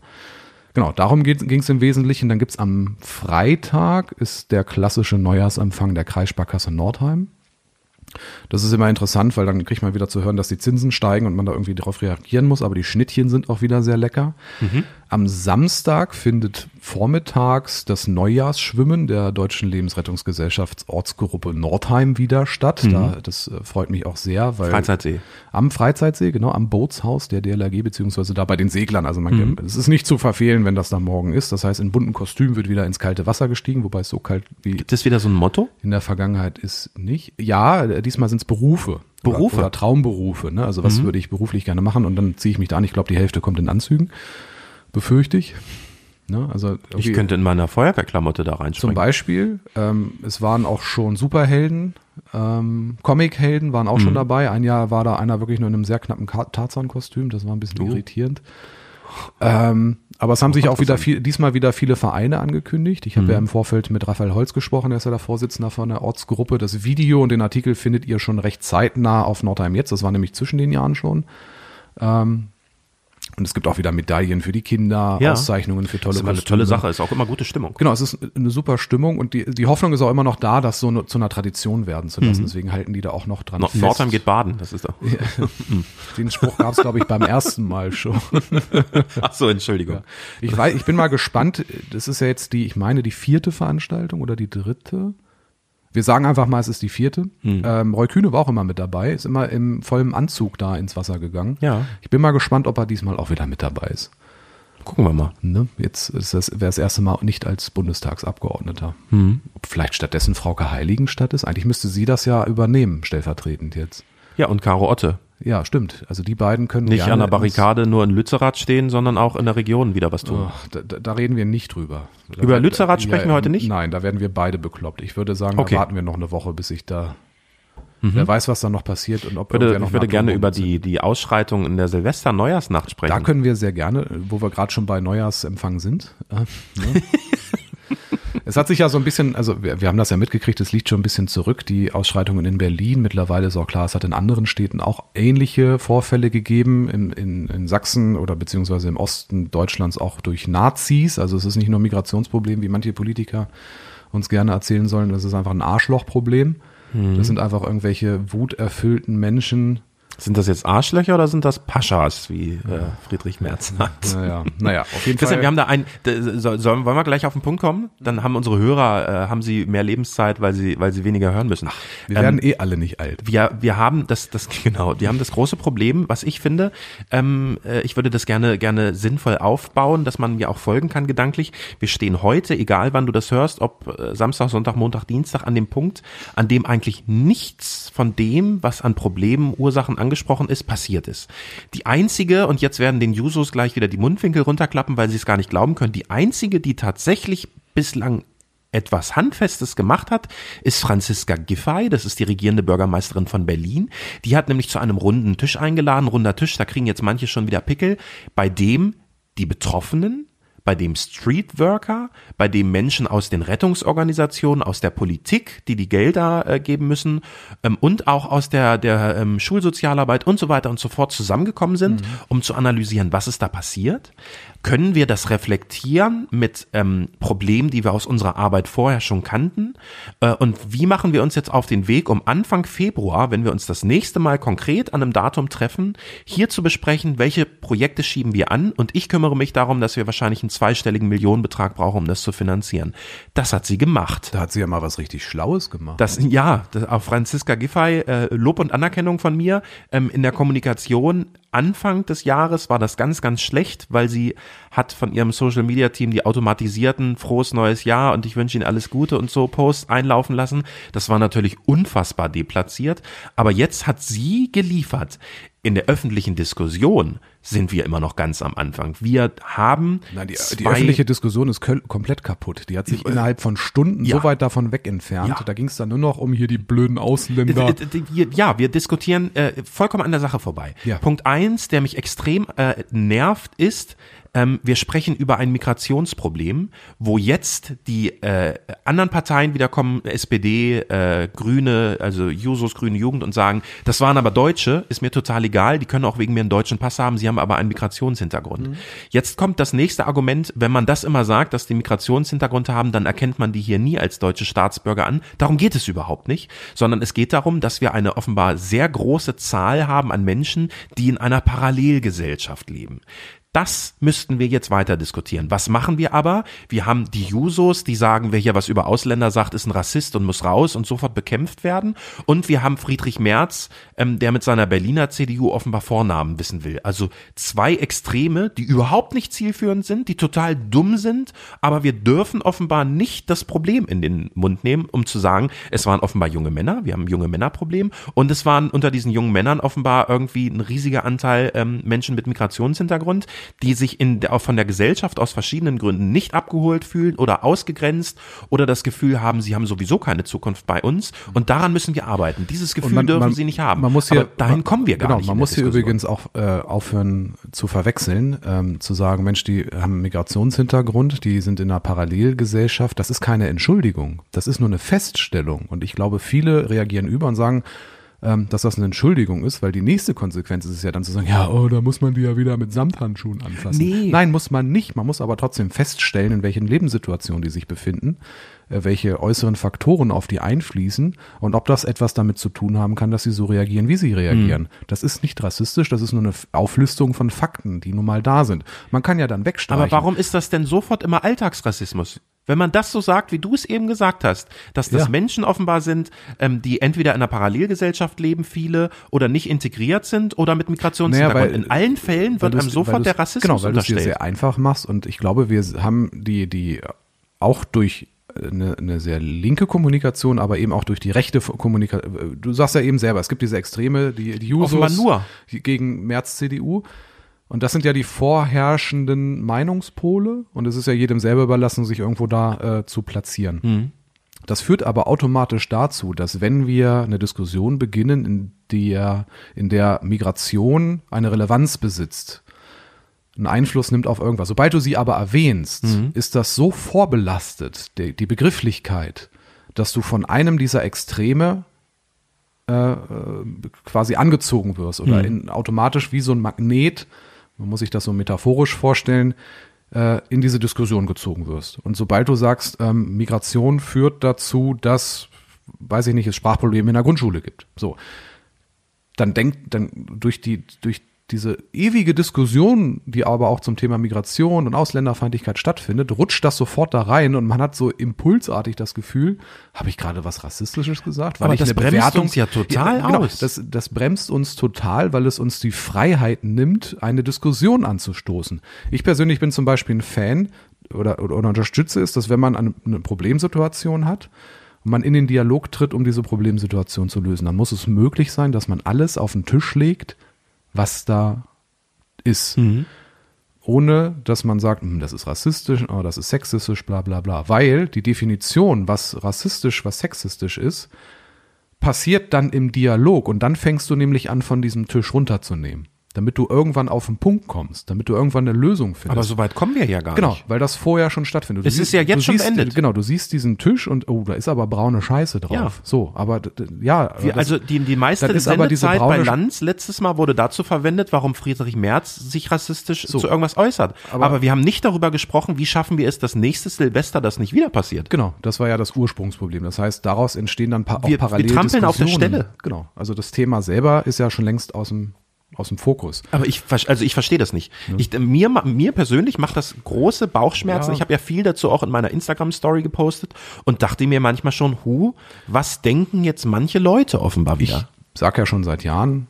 Genau, darum ging es im Wesentlichen. Dann gibt's am Freitag ist der klassische Neujahrsempfang der Kreissparkasse Nordheim. Das ist immer interessant, weil dann kriegt man wieder zu hören, dass die Zinsen steigen und man da irgendwie darauf reagieren muss, aber die Schnittchen sind auch wieder sehr lecker. Am Samstag findet vormittags das Neujahrsschwimmen der Deutschen Lebensrettungsgesellschaft Ortsgruppe Nordheim wieder statt. Da, das äh, freut mich auch sehr, weil Freizeitsee. am Freizeitsee, genau, am Bootshaus der DLRG, beziehungsweise da bei den Seglern. Also man, es ist nicht zu verfehlen, wenn das da morgen ist. Das heißt, in bunten Kostüm wird wieder ins kalte Wasser gestiegen, wobei es so kalt wie Gibt es wieder so ein Motto? in der Vergangenheit ist nicht. Ja, äh, diesmal sind es Berufe. Berufe? Oder, oder Traumberufe. Ne? Also was würde ich beruflich gerne machen? Und dann ziehe ich mich da an. Ich glaube, die Hälfte kommt in Anzügen. Befürchte ich. Ne? Also Ich könnte in meiner Feuerwehrklamotte da zum reinspringen. Beispiel, ähm, es waren auch schon Superhelden, ähm, Comichelden waren auch schon dabei. Ein Jahr war da einer wirklich nur in einem sehr knappen Tarzan-Kostüm, das war ein bisschen irritierend. Ähm, aber es haben sich auch wieder viel, diesmal wieder viele Vereine angekündigt. Ich habe ja im Vorfeld mit Raphael Holz gesprochen, der ist ja der Vorsitzender von der Ortsgruppe. Das Video und den Artikel findet ihr schon recht zeitnah auf Nordheim jetzt. Das war nämlich zwischen den Jahren schon. Ähm, Und es gibt auch wieder Medaillen für die Kinder, Ja. Auszeichnungen für tolle Das ist immer eine tolle Sache, ist auch immer gute Stimmung. Genau, es ist eine super Stimmung und die, die Hoffnung ist auch immer noch da, das so eine, zu einer Tradition werden zu lassen. Deswegen halten die da auch noch dran Mhm. No fest. Nordheim geht baden, das ist doch. (laughs) Den Spruch gab es, glaube ich, beim ersten Mal schon. (laughs) Ach so, Entschuldigung. Ich, weiß, ich bin mal gespannt. Das ist ja jetzt die, ich meine, die vierte Veranstaltung oder die dritte. Wir sagen einfach mal, es ist die vierte. Hm. Ähm, Roy Kühne war auch immer mit dabei, ist immer im vollen Anzug da ins Wasser gegangen. Ja. Ich bin mal gespannt, ob er diesmal auch wieder mit dabei ist. Gucken wir mal. Ne? Jetzt ist das, wäre das erste Mal nicht als Bundestagsabgeordneter. Hm. Ob vielleicht stattdessen Frauke Heiligenstadt ist. Eigentlich müsste sie das ja übernehmen, stellvertretend jetzt. Ja, und Caro Otte. Ja, stimmt. Also die beiden können Nicht an der Barrikade nur in Lützerath stehen, sondern auch in der Region wieder was tun. Ach, da, da reden wir nicht drüber. Da Über Lützerath sprechen wir heute nicht? Nein, da werden wir beide bekloppt. Ich würde sagen, Okay. Mhm. da warten wir noch eine Woche, bis ich da. Wer weiß, was da noch passiert und ob Ich würde, noch ich würde gerne über sind. die, die Ausschreitung in der Silvester-Neujahrsnacht sprechen. Da können wir sehr gerne, wo wir gerade schon bei Neujahrsempfang sind. Äh, ne? (laughs) es hat sich ja so ein bisschen, also wir, wir haben das ja mitgekriegt, es liegt schon ein bisschen zurück, die Ausschreitungen in Berlin. Mittlerweile ist auch klar, es hat in anderen Städten auch ähnliche Vorfälle gegeben, in, in, in Sachsen oder beziehungsweise im Osten Deutschlands auch durch Nazis. Also es ist nicht nur ein Migrationsproblem, wie manche Politiker uns gerne erzählen sollen, das ist einfach ein Arschlochproblem. Mhm. Das sind einfach irgendwelche wuterfüllten Menschen, Sind das jetzt Arschlöcher oder sind das Paschas, wie äh, Friedrich Merz sagt? naja, naja, auf jeden Christian, Fall. wir haben da ein, d- soll, sollen, wollen wir gleich auf den Punkt kommen? Dann haben unsere Hörer, äh, haben sie mehr Lebenszeit, weil sie, weil sie weniger hören müssen. wir werden eh alle nicht alt. wir, wir haben das, das (laughs) genau, wir haben das große Problem, was ich finde. Ähm, äh, ich würde das gerne, gerne sinnvoll aufbauen, dass man mir auch folgen kann gedanklich. Wir stehen heute, egal wann du das hörst, ob äh, Samstag, Sonntag, Montag, Dienstag, an dem Punkt, an dem eigentlich nichts von dem, was an Problemen, Ursachen angesprochen ist, passiert ist. Die einzige, und jetzt werden den Jusos gleich wieder die Mundwinkel runterklappen, weil sie es gar nicht glauben können, die einzige, die tatsächlich bislang etwas Handfestes gemacht hat, ist Franziska Giffey, das ist die regierende Bürgermeisterin von Berlin. Die hat nämlich zu einem runden Tisch eingeladen, runder Tisch, da kriegen jetzt manche schon wieder Pickel, bei dem die Betroffenen, bei dem Streetworker, bei dem Menschen aus den Rettungsorganisationen, aus der Politik, die die Gelder äh, geben müssen ähm, und auch aus der, der ähm, Schulsozialarbeit und so weiter und so fort zusammengekommen sind, um zu analysieren, was ist da passiert. Können wir das reflektieren mit ähm, Problemen, die wir aus unserer Arbeit vorher schon kannten? Äh, und wie machen wir uns jetzt auf den Weg, um Anfang Februar, wenn wir uns das nächste Mal konkret an einem Datum treffen, hier zu besprechen, welche Projekte schieben wir an? Und ich kümmere mich darum, dass wir wahrscheinlich einen zweistelligen Millionenbetrag brauchen, um das zu finanzieren. Das hat sie gemacht. Da hat sie ja mal was richtig Schlaues gemacht. Das, ja, das, auch Franziska Giffey, äh, Lob und Anerkennung von mir. Ähm, in der Kommunikation Anfang des Jahres war das ganz, ganz schlecht, weil sie hat von ihrem Social Media Team die automatisierten frohes neues Jahr und ich wünsche Ihnen alles Gute und so Posts einlaufen lassen. Das war natürlich unfassbar deplatziert. Aber jetzt hat sie geliefert. In der öffentlichen Diskussion sind wir immer noch ganz am Anfang. Wir haben Nein, die, die öffentliche Diskussion ist komplett kaputt. Die hat sich innerhalb von Stunden Ja. so weit davon weg entfernt. Ja. Da ging es dann nur noch um hier die blöden Ausländer. Äh, äh, Ja, wir diskutieren äh, vollkommen an der Sache vorbei. Ja. Punkt eins, der mich extrem äh, nervt, ist, ähm, wir sprechen über ein Migrationsproblem, wo jetzt die äh, anderen Parteien wieder kommen, SPD, äh, Grüne, also Jusos, Grüne Jugend und sagen, das waren aber Deutsche, ist mir total egal, die können auch wegen mir einen deutschen Pass haben, sie haben aber einen Migrationshintergrund. Jetzt kommt das nächste Argument, wenn man das immer sagt, dass die Migrationshintergrund haben, dann erkennt man die hier nie als deutsche Staatsbürger an. Darum geht es überhaupt nicht, sondern es geht darum, dass wir eine offenbar sehr große Zahl haben an Menschen, die in einer Parallelgesellschaft leben. Das müssten wir jetzt weiter diskutieren. Was machen wir aber? Wir haben die Jusos, die sagen, wer hier was über Ausländer sagt, ist ein Rassist und muss raus und sofort bekämpft werden. Und wir haben Friedrich Merz, ähm, der mit seiner Berliner CDU offenbar Vornamen wissen will. Also zwei Extreme, die überhaupt nicht zielführend sind, die total dumm sind, aber wir dürfen offenbar nicht das Problem in den Mund nehmen, um zu sagen, es waren offenbar junge Männer, wir haben ein junge Männerproblem und es waren unter diesen jungen Männern offenbar irgendwie ein riesiger Anteil ähm, Menschen mit Migrationshintergrund, die sich in auch von der Gesellschaft aus verschiedenen Gründen nicht abgeholt fühlen oder ausgegrenzt oder das Gefühl haben, sie haben sowieso keine Zukunft bei uns und daran müssen wir arbeiten. Dieses Gefühl man- dürfen man- sie nicht haben. Man muss hier, Aber dahin man- kommen wir gar genau, nicht. Man muss hier Diskussion. übrigens auch äh, aufhören zu verwechseln, ähm, zu sagen, Mensch, die haben einen Migrationshintergrund, die sind in einer Parallelgesellschaft. Das ist keine Entschuldigung, das ist nur eine Feststellung. Und ich glaube, viele reagieren über und sagen, ähm, dass das eine Entschuldigung ist, weil die nächste Konsequenz ist es ja dann zu sagen, ja, oh, da muss man die ja wieder mit Samthandschuhen anfassen. Nee. Nein, muss man nicht. Man muss aber trotzdem feststellen, in welchen Lebenssituationen die sich befinden, äh, welche äußeren Faktoren auf die einfließen und ob das etwas damit zu tun haben kann, dass sie so reagieren, wie sie reagieren. Mhm. Das ist nicht rassistisch, das ist nur eine Auflistung von Fakten, die nun mal da sind. Man kann ja dann wegstreichen. Aber warum ist das denn sofort immer Alltagsrassismus? Wenn man das so sagt, wie du es eben gesagt hast, dass das Ja. Menschen offenbar sind, ähm, die entweder in einer Parallelgesellschaft leben, viele, oder nicht integriert sind oder mit Migrationshintergrund. weil- in allen Fällen wird einem sofort der Rassismus Genau, weil du es dir unterstellt. sehr einfach machst und ich glaube, wir haben die, die auch durch eine, eine sehr linke Kommunikation, aber eben auch durch die rechte Kommunikation. Du sagst ja eben selber, es gibt diese Extreme, die, die Jusos Offenbar nur. gegen März CDU. Und das sind ja die vorherrschenden Meinungspole und es ist ja jedem selber überlassen, sich irgendwo da äh, zu platzieren. Mhm. Das führt aber automatisch dazu, dass wenn wir eine Diskussion beginnen, in der, in der Migration eine Relevanz besitzt, einen Einfluss nimmt auf irgendwas. Sobald du sie aber erwähnst, ist das so vorbelastet, die, die Begrifflichkeit, dass du von einem dieser Extreme äh, äh, quasi angezogen wirst oder in, automatisch wie so ein Magnet, man muss sich das so metaphorisch vorstellen, äh, in diese Diskussion gezogen wirst. Und sobald du sagst, ähm, Migration führt dazu, dass, weiß ich nicht, es Sprachprobleme in der Grundschule gibt. So, dann denkt, dann durch die, durch diese ewige Diskussion, die aber auch zum Thema Migration und Ausländerfeindlichkeit stattfindet, rutscht das sofort da rein und man hat so impulsartig das Gefühl, habe ich gerade was Rassistisches gesagt? Aber nicht das eine bremst Bewertung? uns ja total genau, aus. Das, das bremst uns total, weil es uns die Freiheit nimmt, eine Diskussion anzustoßen. Ich persönlich bin zum Beispiel ein Fan oder, oder, oder unterstütze es, dass wenn man eine, eine Problemsituation hat, und man in den Dialog tritt, um diese Problemsituation zu lösen, dann muss es möglich sein, dass man alles auf den Tisch legt, was da ist. Ohne dass man sagt, "Hm, das ist rassistisch, oh, das ist sexistisch, bla bla bla. Weil die Definition, was rassistisch, was sexistisch ist, passiert dann im Dialog und dann fängst du nämlich an, von diesem Tisch runterzunehmen. Damit du irgendwann auf den Punkt kommst, damit du irgendwann eine Lösung findest. Aber so weit kommen wir ja gar Genau, nicht. weil das vorher schon stattfindet. Du Es ist ja jetzt schon siehst, beendet. Genau, du siehst diesen Tisch und oh, da ist aber braune Scheiße drauf. Ja. So, aber ja, Wir, das- also die, die meiste ist aber diese Sendezeit bei Lanz letztes Mal wurde dazu verwendet, warum Friedrich Merz sich rassistisch So. zu irgendwas äußert. Aber, Aber- wir haben nicht darüber gesprochen, wie schaffen wir es, dass nächstes Silvester das nicht wieder passiert. Genau, das war ja das Ursprungsproblem. Das heißt, daraus entstehen dann pa auch Wir- wir parallel trampeln auf der. Stelle. Genau, also das Thema selber ist ja schon längst aus dem, aus dem Fokus. Aber ich, also ich verstehe das nicht. Ich, mir, mir persönlich macht das große Bauchschmerzen. Ja. Ich habe ja viel dazu auch in meiner Instagram-Story gepostet und dachte mir manchmal schon, hu, was denken jetzt manche Leute offenbar Ich wieder? sag ja schon seit Jahren,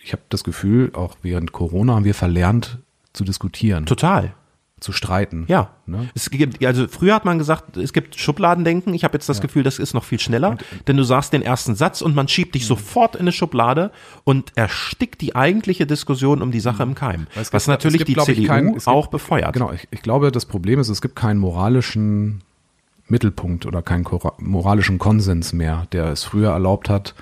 ich habe das Gefühl, auch während Corona haben wir verlernt zu diskutieren, Total. Zu streiten. Ja. Ne? Es gibt, also früher hat man gesagt, es gibt Schubladendenken. Ich habe jetzt das Gefühl, das ist noch viel schneller, denn du sagst den ersten Satz und man schiebt dich Mhm. sofort in eine Schublade und erstickt die eigentliche Diskussion um die Sache im Keim. Es Was gibt- natürlich gibt, die glaub ich, CDU kein- gibt- auch befeuert. Genau, ich, ich glaube, das Problem ist, es gibt keinen moralischen Mittelpunkt oder keinen moralischen Konsens mehr, der es früher erlaubt hat,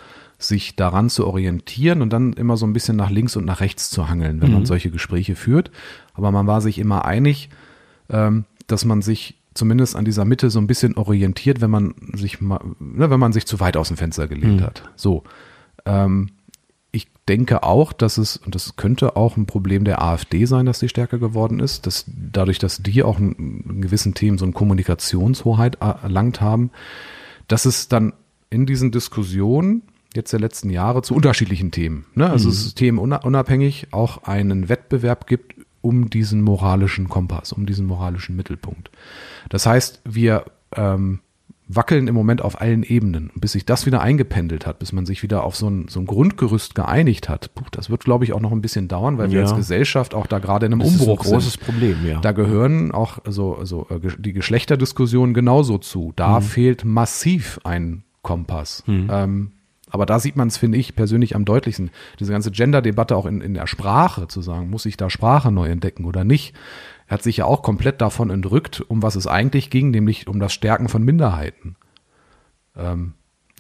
sich daran zu orientieren und dann immer so ein bisschen nach links und nach rechts zu hangeln, wenn man solche Gespräche führt. Aber man war sich immer einig, ähm, dass man sich zumindest an dieser Mitte so ein bisschen orientiert, wenn man sich mal, ne, wenn man sich zu weit aus dem Fenster gelehnt hat. So. Ähm, ich denke auch, dass es, und das könnte auch ein Problem der AfD sein, dass die stärker geworden ist, dass dadurch, dass die auch in, in gewissen Themen so eine Kommunikationshoheit er- erlangt haben, dass es dann in diesen Diskussionen jetzt der letzten Jahre zu unterschiedlichen Themen, ne? also es ist themenunabhängig, auch einen Wettbewerb gibt um diesen moralischen Kompass, um diesen moralischen Mittelpunkt. Das heißt, wir ähm, wackeln im Moment auf allen Ebenen. Und bis sich das wieder eingependelt hat, bis man sich wieder auf so ein, so ein Grundgerüst geeinigt hat, puh, das wird, glaube ich, auch noch ein bisschen dauern, weil wir Ja. als Gesellschaft auch da gerade in einem Das ist ein Umbruch großes sind. Problem, ja. Da gehören auch so, so äh, ge- die Geschlechterdiskussionen genauso zu. Da Mhm. fehlt massiv ein Kompass. Ähm, aber da sieht man es, finde ich, persönlich am deutlichsten. Diese ganze Gender-Debatte auch in, in der Sprache zu sagen, muss ich da Sprache neu entdecken oder nicht, hat sich ja auch komplett davon entrückt, um was es eigentlich ging, nämlich um das Stärken von Minderheiten. Ähm,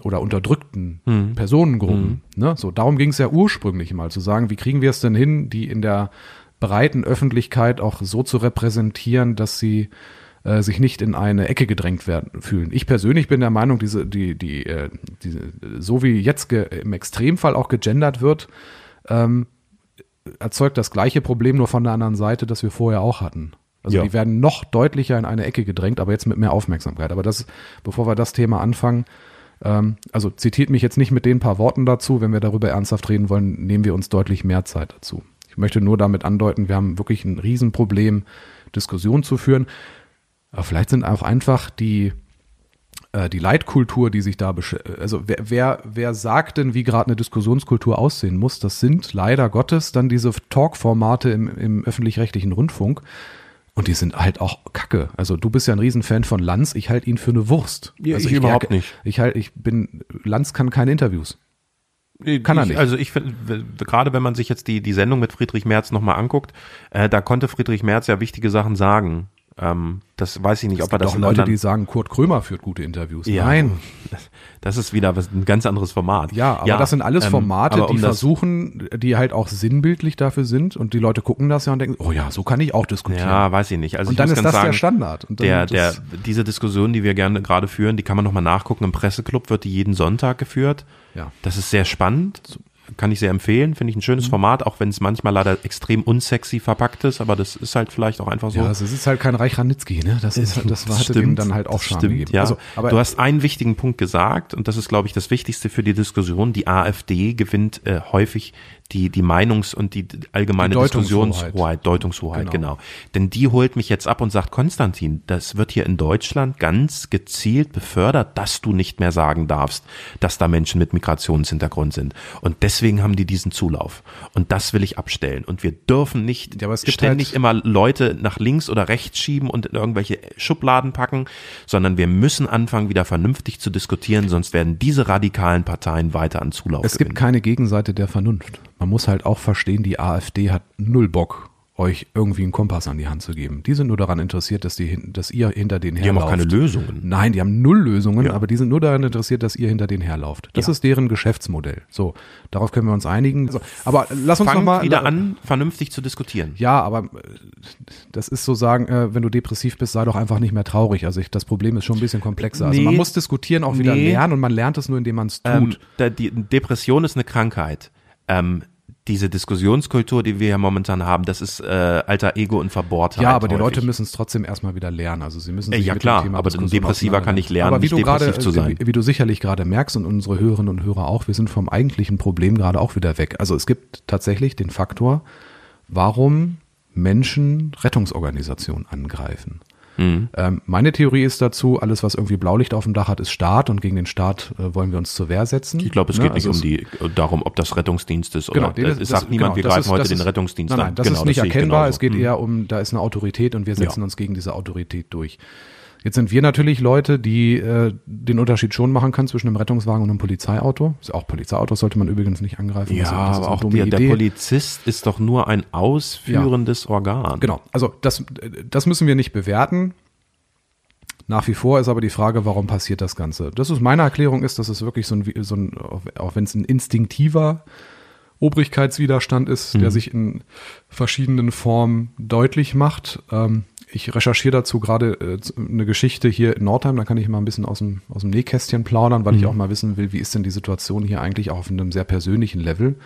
oder unterdrückten Mhm. Personengruppen. Ne? So, darum ging es ja ursprünglich mal, zu sagen, wie kriegen wir es denn hin, die in der breiten Öffentlichkeit auch so zu repräsentieren, dass sie äh, sich nicht in eine Ecke gedrängt werden fühlen. Ich persönlich bin der Meinung, diese, die, die, äh, diese, so wie jetzt im Extremfall auch gegendert wird, ähm, erzeugt das gleiche Problem nur von der anderen Seite, das wir vorher auch hatten. Also Ja. die werden noch deutlicher in eine Ecke gedrängt, aber jetzt mit mehr Aufmerksamkeit. Aber das, bevor wir das Thema anfangen, ähm, also zitiert mich jetzt nicht mit den paar Worten dazu. Wenn wir darüber ernsthaft reden wollen, nehmen wir uns deutlich mehr Zeit dazu. Ich möchte nur damit andeuten, wir haben wirklich ein Riesenproblem, Diskussionen zu führen. Aber vielleicht sind auch einfach die, äh, die Leitkultur, die sich da, besch- also wer, wer, wer sagt denn, wie gerade eine Diskussionskultur aussehen muss? Das sind leider Gottes dann diese Talk-Formate im, im öffentlich-rechtlichen Rundfunk. Und die sind halt auch kacke. Also du bist ja ein Riesenfan von Lanz, ich halte ihn für eine Wurst. Ja, also ich überhaupt nicht. Ich halt, ich bin, Lanz kann keine Interviews. Kann er ich, nicht. Also ich finde, gerade wenn man sich jetzt die, die Sendung mit Friedrich Merz nochmal anguckt, äh, da konnte Friedrich Merz ja wichtige Sachen sagen. Ähm, das weiß ich nicht, ob er das auch Leute, anderen- die sagen, Kurt Krömer führt gute Interviews. Ja. Nein. (laughs) Das ist wieder was, ein ganz anderes Format. Ja, aber das sind alles ähm, Formate, aber um die versuchen, die halt auch sinnbildlich dafür sind und die Leute gucken das ja und denken, oh ja, so kann ich auch diskutieren. Ja, weiß ich nicht. Also und dann ist das sagen, der Standard. Der, der, diese Diskussion, die wir gerne gerade führen, die kann man nochmal nachgucken. Im Presseclub wird die jeden Sonntag geführt. Ja. Das ist sehr spannend. Kann ich sehr empfehlen. Finde ich ein Mhm. schönes Format, auch wenn es manchmal leider extrem unsexy verpackt ist, aber das ist halt vielleicht auch einfach so. ja, also es ist halt kein Reich Ranitzky, ne? Das, ist, das (laughs) war, hatte dem dann halt auch das Charme stimmt, gegeben. Ja. Also, aber du hast einen wichtigen Punkt gesagt und das ist, glaube ich, das Wichtigste für die Diskussion. Die AfD gewinnt äh, häufig die, die Meinungs- und die allgemeine Die. Diskussionshoheit, Deutungshoheit, Genau. genau. Denn die holt mich jetzt ab und sagt, Konstantin, das wird hier in Deutschland ganz gezielt befördert, dass du nicht mehr sagen darfst, dass da Menschen mit Migrationshintergrund sind. Und deswegen haben die diesen Zulauf. Und das will ich abstellen. Und wir dürfen nicht Ja, gibt ständig halt- immer Leute nach links oder rechts schieben und in irgendwelche Schubladen packen, sondern wir müssen anfangen, wieder vernünftig zu diskutieren, sonst werden diese radikalen Parteien weiter an Zulauf es gibt gewinnen. keine Gegenseite der Vernunft. Man muss halt auch verstehen, die AfD hat null Bock, euch irgendwie einen Kompass an die Hand zu geben. Die sind nur daran interessiert, dass, die, dass ihr hinter denen Die haben auch herlauft. keine Lösungen. Nein, die haben null Lösungen, Ja. aber die sind nur daran interessiert, dass ihr hinter denen herlauft. Das Ja. ist deren Geschäftsmodell. So, darauf können wir uns einigen. So, aber lass uns Fangt noch mal wieder an, vernünftig zu diskutieren. Ja, aber äh, das ist so sagen, äh, wenn du depressiv bist, sei doch einfach nicht mehr traurig. Also ich, das Problem ist schon ein bisschen komplexer. Also Nee. man muss diskutieren auch wieder Nee. lernen und man lernt es nur, indem man es tut. Ähm, da, die Depression ist eine Krankheit. Ähm, diese Diskussionskultur, die wir ja momentan haben, das ist äh, alter Ego und Verbohrtheit. ja, aber die häufig. Leute müssen es trotzdem erstmal wieder lernen. Also sie müssen Äh, sich ja, mit klar, dem Thema aber ein Depressiver kann nicht lernen, aber wie nicht du gerade, depressiv zu sein. Wie, wie du sicherlich gerade merkst und unsere Hörerinnen und Hörer auch, wir sind vom eigentlichen Problem gerade auch wieder weg. Also es gibt tatsächlich den Faktor, warum Menschen Rettungsorganisationen angreifen. Mhm. Ähm, meine Theorie ist dazu, alles, was irgendwie Blaulicht auf dem Dach hat, ist Staat und gegen den Staat äh, wollen wir uns zur Wehr setzen. Ich glaube, es Ne, geht nicht also um es- die darum, ob das Rettungsdienst ist Genau, oder das- es das- sagt niemand, genau, wir das greifen ist- heute das den ist- Rettungsdienst nein, an. Nein, das genau, ist nicht ich erkennbar. Es geht Mhm. eher um, da ist eine Autorität und wir setzen Ja. uns gegen diese Autorität durch. Jetzt sind wir natürlich Leute, die äh, den Unterschied schon machen können zwischen einem Rettungswagen und einem Polizeiauto. Ist Auch Polizeiautos sollte man übrigens nicht angreifen. Ja, ist aber auch der, der. Polizist ist doch nur ein ausführendes Organ. Genau, also das, das müssen wir nicht bewerten. Nach wie vor ist aber die Frage, warum passiert das Ganze? Das ist meine Erklärung ist, dass es wirklich so ein, so ein auch wenn es ein instinktiver Obrigkeitswiderstand ist, der sich in verschiedenen Formen deutlich macht. Ähm, ich recherchiere dazu gerade äh, eine Geschichte hier in Nordheim, da kann ich mal ein bisschen aus dem, aus dem Nähkästchen plaudern, weil ich auch mal wissen will, wie ist denn die Situation hier eigentlich auch auf einem sehr persönlichen Level.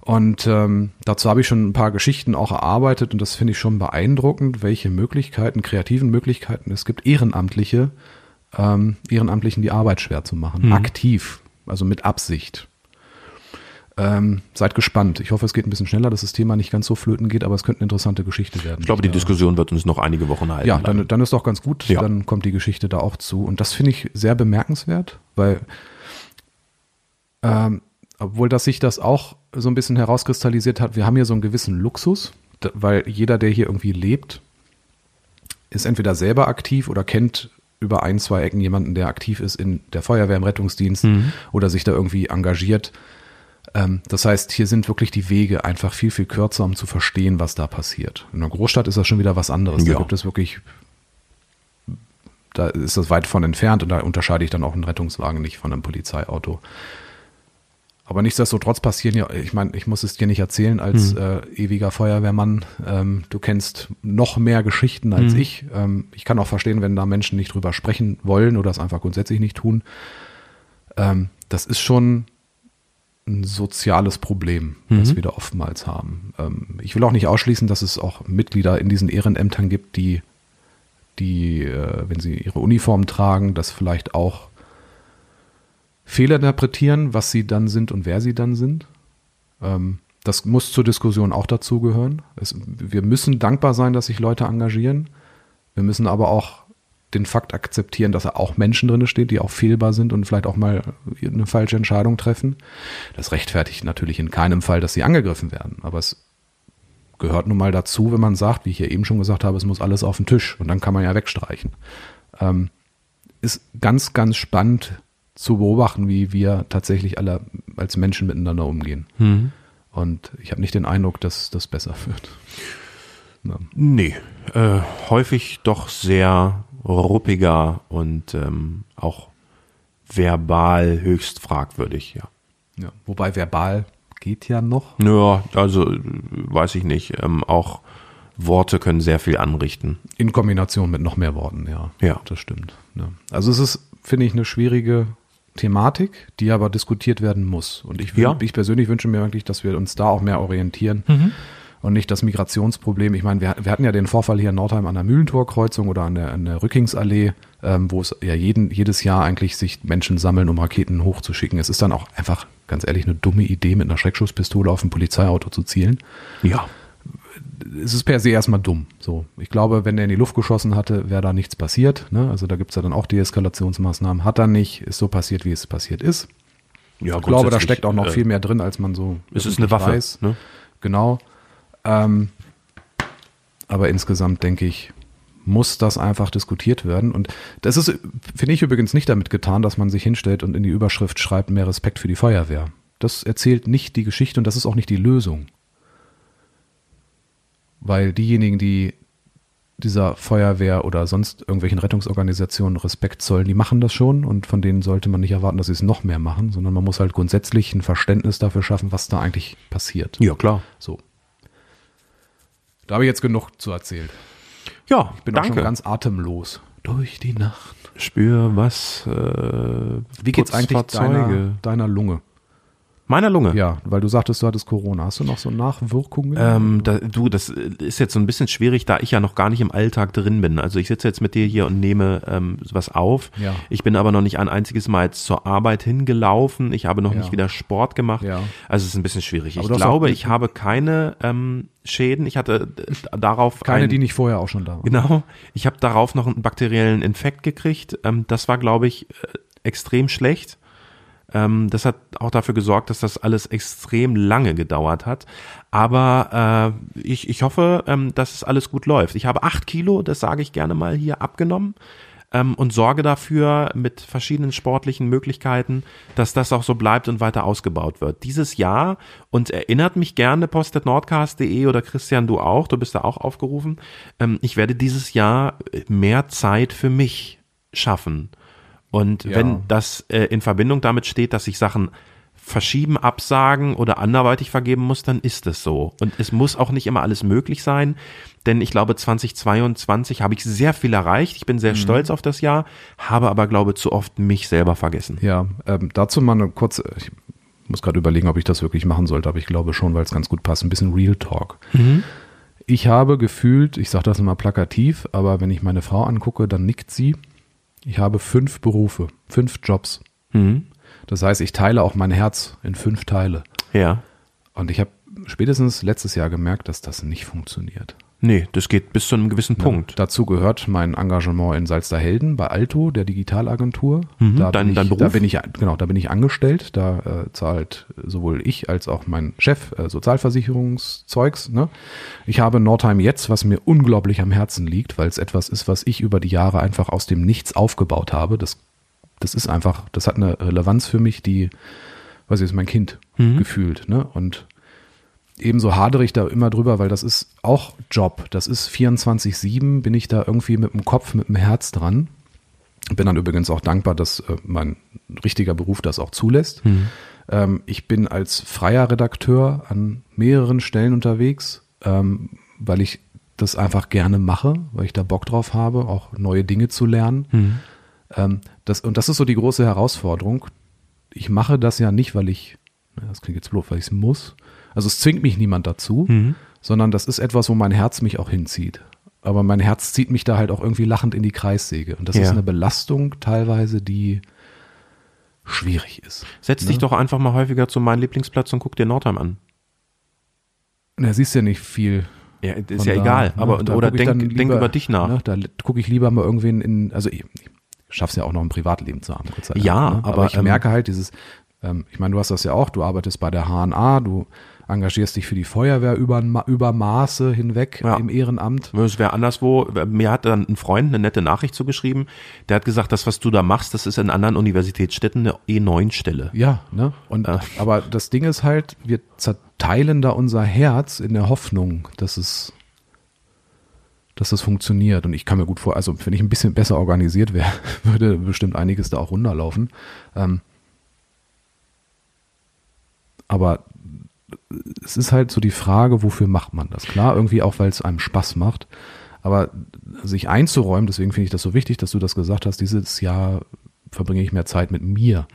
Und ähm, dazu habe ich schon ein paar Geschichten auch erarbeitet und das finde ich schon beeindruckend, welche Möglichkeiten, kreativen Möglichkeiten es gibt, Ehrenamtliche, ähm, Ehrenamtlichen die Arbeit schwer zu machen. Aktiv, also mit Absicht. Ähm, seid gespannt. Ich hoffe, es geht ein bisschen schneller, dass das Thema nicht ganz so flöten geht, aber es könnte eine interessante Geschichte werden. Ich glaube, die da- Diskussion wird uns noch einige Wochen halten. ja, dann, dann ist doch ganz gut. Ja. Dann kommt die Geschichte da auch zu. Und das finde ich sehr bemerkenswert, weil ähm, obwohl dass sich das auch so ein bisschen herauskristallisiert hat, wir haben hier so einen gewissen Luxus, weil jeder, der hier irgendwie lebt, ist entweder selber aktiv oder kennt über ein, zwei Ecken jemanden, der aktiv ist in der Feuerwehr, im Rettungsdienst Mhm. oder sich da irgendwie engagiert. Ähm, das heißt, hier sind wirklich die Wege einfach viel, viel kürzer, um zu verstehen, was da passiert. In einer Großstadt ist das schon wieder was anderes. Da Ja. gibt es wirklich, da ist das weit von entfernt und da unterscheide ich dann auch einen Rettungswagen nicht von einem Polizeiauto. Aber nichtsdestotrotz passieren ja, ich meine, ich muss es dir nicht erzählen als Mhm. äh, ewiger Feuerwehrmann. Ähm, du kennst noch mehr Geschichten als Mhm. ich. Ähm, ich kann auch verstehen, wenn da Menschen nicht drüber sprechen wollen oder es einfach grundsätzlich nicht tun. Ähm, das ist schon ein soziales Problem, das Mhm. wir da oftmals haben. Ähm, ich will auch nicht ausschließen, dass es auch Mitglieder in diesen Ehrenämtern gibt, die, die, äh, wenn sie ihre Uniform tragen, das vielleicht auch fehlinterpretieren, was sie dann sind und wer sie dann sind. Ähm, das muss zur Diskussion auch dazugehören. Wir müssen dankbar sein, dass sich Leute engagieren. Wir müssen aber auch den Fakt akzeptieren, dass da auch Menschen drin stehen, die auch fehlbar sind und vielleicht auch mal eine falsche Entscheidung treffen. Das rechtfertigt natürlich in keinem Fall, dass sie angegriffen werden. Aber es gehört nun mal dazu, wenn man sagt, wie ich ja eben schon gesagt habe, es muss alles auf den Tisch und dann kann man ja wegstreichen. Ähm, ist ganz, ganz spannend zu beobachten, wie wir tatsächlich alle als Menschen miteinander umgehen. Mhm. Und ich habe nicht den Eindruck, dass das besser wird. Ja. Nee, äh, häufig doch sehr ruppiger und ähm, auch verbal höchst fragwürdig, ja. Ja. Wobei verbal geht ja noch. Ja, also weiß ich nicht. Ähm, auch Worte können sehr viel anrichten. In Kombination mit noch mehr Worten, ja. Ja. Das stimmt. Ja. Also es ist, finde ich, eine schwierige Thematik, die aber diskutiert werden muss. Und ich, Ja. ich persönlich wünsche mir eigentlich, dass wir uns da auch mehr orientieren. Und nicht das Migrationsproblem. Ich meine, wir, wir hatten ja den Vorfall hier in Nordheim an der Mühlentorkreuzung oder an der, an der Rückingsallee, ähm, wo es ja jeden, jedes Jahr eigentlich sich Menschen sammeln, um Raketen hochzuschicken. Es ist dann auch einfach, ganz ehrlich, eine dumme Idee, mit einer Schreckschusspistole auf ein Polizeiauto zu zielen Ja. es ist per se erstmal dumm. So, ich glaube, wenn er in die Luft geschossen hatte, wäre da nichts passiert. Ne? Also da gibt es ja dann auch Deeskalationsmaßnahmen. Hat er nicht, ist so passiert, wie es passiert ist. ja Ich glaube, da steckt auch noch äh, viel mehr drin, als man so. Es ist eine Waffe. Weiß. Ne? Genau. Ähm, aber insgesamt denke ich, muss das einfach diskutiert werden. Und das ist, finde ich übrigens nicht damit getan, dass man sich hinstellt und in die Überschrift schreibt, mehr Respekt für die Feuerwehr. Das erzählt nicht die Geschichte und das ist auch nicht die Lösung. Weil diejenigen, die dieser Feuerwehr oder sonst irgendwelchen Rettungsorganisationen Respekt zollen, die machen das schon und von denen sollte man nicht erwarten, dass sie es noch mehr machen, sondern man muss halt grundsätzlich ein Verständnis dafür schaffen, was da eigentlich passiert. Ja, klar. So. Da habe ich jetzt genug zu erzählt. Ja, Ich bin auch danke. schon ganz atemlos. Durch die Nacht. Spür was. Äh, Wie geht's eigentlich deiner, deiner Lunge? Meiner Lunge. Ja, weil du sagtest, du hattest Corona. Hast du noch so Nachwirkungen? Ähm, da, du, das ist jetzt so ein bisschen schwierig, da ich ja noch gar nicht im Alltag drin bin. Also ich sitze jetzt mit dir hier und nehme ähm, was auf. Ja. Ich bin aber noch nicht ein einziges Mal jetzt zur Arbeit hingelaufen. Ich habe noch Ja. nicht wieder Sport gemacht. Ja. Also es ist ein bisschen schwierig. Aber ich glaube, auch- ich habe keine ähm, Schäden. Ich hatte äh, darauf Keine, ein, die nicht vorher auch schon da waren. Genau. Ich habe darauf noch einen bakteriellen Infekt gekriegt. Ähm, das war, glaube ich, äh, extrem schlecht. Ähm, das hat auch dafür gesorgt, dass das alles extrem lange gedauert hat. Aber äh, ich, ich hoffe, ähm, dass es alles gut läuft. Ich habe acht Kilo, das sage ich gerne mal hier, abgenommen ähm, und sorge dafür mit verschiedenen sportlichen Möglichkeiten, dass das auch so bleibt und weiter ausgebaut wird. Dieses Jahr und erinnert mich gerne post.nordcast.de oder Christian, du auch, du bist da auch aufgerufen. Ähm, ich werde dieses Jahr mehr Zeit für mich schaffen. Und Ja. wenn das äh, in Verbindung damit steht, dass ich Sachen verschieben, absagen oder anderweitig vergeben muss, dann ist es so. Und es muss auch nicht immer alles möglich sein, denn ich glaube, 2022 habe ich sehr viel erreicht. Ich bin sehr stolz auf das Jahr, habe aber, glaube zu oft mich selber vergessen. Ja, ähm, dazu mal eine kurze, ich muss gerade überlegen, ob ich das wirklich machen sollte, aber ich glaube schon, weil es ganz gut passt, ein bisschen Real Talk. Ich habe gefühlt, ich sage das immer plakativ, aber wenn ich meine Frau angucke, dann nickt sie. Ich habe fünf Berufe, fünf Jobs. Mhm. Das heißt, ich teile auch mein Herz in fünf Teile. Ja. Und ich habe spätestens letztes Jahr gemerkt, dass das nicht funktioniert. Nee, das geht bis zu einem gewissen Punkt. Dazu gehört mein Engagement in Salzderhelden bei Alto, der Digitalagentur. Mhm, da, dein- bin ich, Beruf? da bin ich genau, da bin ich angestellt. Da äh, zahlt sowohl ich als auch mein Chef äh, Sozialversicherungszeugs. Ne? Ich habe Nordheim jetzt, was mir unglaublich am Herzen liegt, weil es etwas ist, was ich über die Jahre einfach aus dem Nichts aufgebaut habe. Das, das ist einfach, das hat eine Relevanz für mich, die, weiß ich, ist mein Kind Mhm. gefühlt. Ne? Und ebenso hadere ich da immer drüber, weil das ist auch Job. Das ist 24-7, bin ich da irgendwie mit dem Kopf, mit dem Herz dran. Bin dann übrigens auch dankbar, dass äh, mein richtiger Beruf das auch zulässt. Ähm, ich bin als freier Redakteur an mehreren Stellen unterwegs, ähm, weil ich das einfach gerne mache, weil ich da Bock drauf habe, auch neue Dinge zu lernen. Ähm, das, und das ist so die große Herausforderung. Ich mache das ja nicht, weil ich, das klingt jetzt blöd, weil ich es muss. Also es zwingt mich niemand dazu, sondern das ist etwas, wo mein Herz mich auch hinzieht. Aber mein Herz zieht mich da halt auch irgendwie lachend in die Kreissäge. Und das Ja. ist eine Belastung teilweise, die schwierig ist. Setz dich doch einfach mal häufiger zu meinem Lieblingsplatz und guck dir Nordheim an. Da siehst du ja nicht viel. Ja, ist ja da, egal. ne? Aber Da oder denk, dann denk lieber, über dich nach. Ne? Da gucke ich lieber mal irgendwen in, also ich, ich schaff's ja auch noch ein Privatleben zu haben. Gott sei Dank, Ja, ne? aber, ich ähm, merke halt dieses, ähm, ich meine, du hast das ja auch, du arbeitest bei der HNA, du engagierst dich für die Feuerwehr über, über Maße hinweg Ja. im Ehrenamt. Es wäre anderswo. Mir hat dann ein Freund eine nette Nachricht zugeschrieben. Der hat gesagt, das, was du da machst, das ist in anderen Universitätsstädten eine E9-Stelle. Ja, ne? Und aber das Ding ist halt, wir zerteilen da unser Herz in der Hoffnung, dass es dass das funktioniert. Und ich kann mir gut vor, also wenn ich ein bisschen besser organisiert wäre, (laughs) würde bestimmt einiges da auch runterlaufen. Ähm, aber es ist halt so die Frage, wofür macht man das? Klar, irgendwie auch, weil es einem Spaß macht. Aber sich einzuräumen, deswegen finde ich das so wichtig, dass du das gesagt hast, dieses Jahr verbringe ich mehr Zeit mit mir